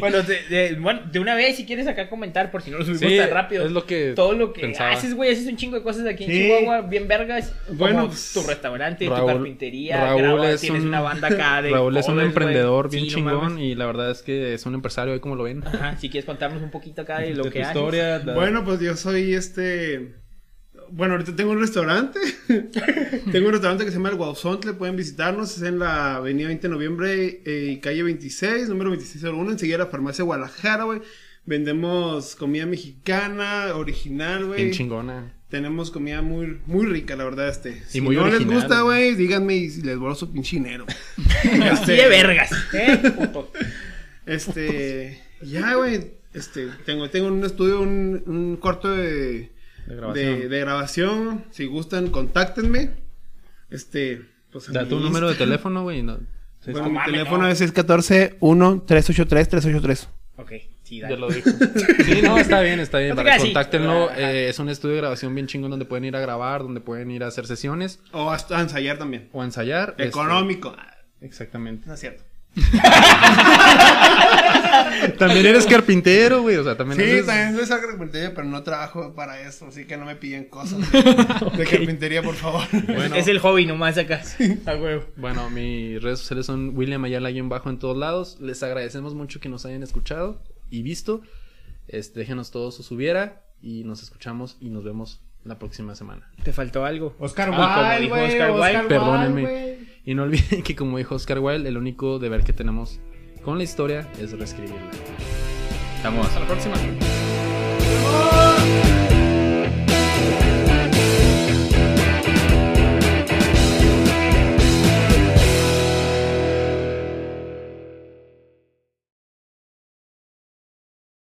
Bueno de, de- bueno, de una vez, si quieres acá comentar, por si no lo subimos Sí, tan rápido. es lo que Todo lo que pensaba. haces, güey, haces un chingo de cosas aquí en Sí. Chihuahua, bien vergas. Bueno, Como pues, tu restaurante, tu carpintería, Raúl grabas, es tienes un- una banda acá de Raúl es un covers, emprendedor bien Sí, chingón y la verdad es que es un empresario ahí como lo ven. Ajá, si quieres contarnos un poquito acá de lo de que tu haces. historia. Bueno, pues yo soy este. Bueno, ahorita tengo un restaurante. tengo un restaurante que se llama El Guauzontle. Pueden visitarnos. Es en la avenida 20 de noviembre eh, y calle 26, número 2601. Enseguida la farmacia Guadalajara, güey. Vendemos comida mexicana, original, güey. bien chingona. Tenemos comida muy, muy rica, la verdad, este. Si muy no les gusta, güey. díganme y les borro su pinche dinero. Así de vergas, ¿eh? Puto. Este, ya, güey. Este, tengo, tengo un estudio, un, un cuarto de, De grabación. de, de grabación. Si gustan, contáctenme. Este, pues. Da tu número de teléfono, güey. no- Bueno, No mi teléfono no. es 614-1383-383. Ok, sí, Ya dale. lo dijo. Sí, no, está bien, está bien. No Para contáctenlo. Ajá. eh, es un estudio de grabación bien chingón donde pueden ir a grabar, donde pueden ir a hacer sesiones O hasta a ensayar también. o a ensayar. este, Económico. exactamente. No es cierto. También eres carpintero, güey. O sea, también Sí, haces- también soy carpintería, pero no trabajo para eso. Así que no me piden cosas de, de carpintería, por favor. Bueno, Es el hobby nomás acá. A huevo. bueno, mis redes sociales son William Ayala en bajo en todos lados. Les agradecemos mucho que nos hayan escuchado y visto. Este, déjenos todo su subiera y nos escuchamos y nos vemos la próxima semana. Te faltó algo. Oscar Ah, como Wilde. Oscar Oscar, Wilde. Perdónenme. Y no olviden que como dijo Oscar Wilde, el único deber que tenemos con la historia es reescribirla. Estamos. Hasta la próxima. ¡Oh!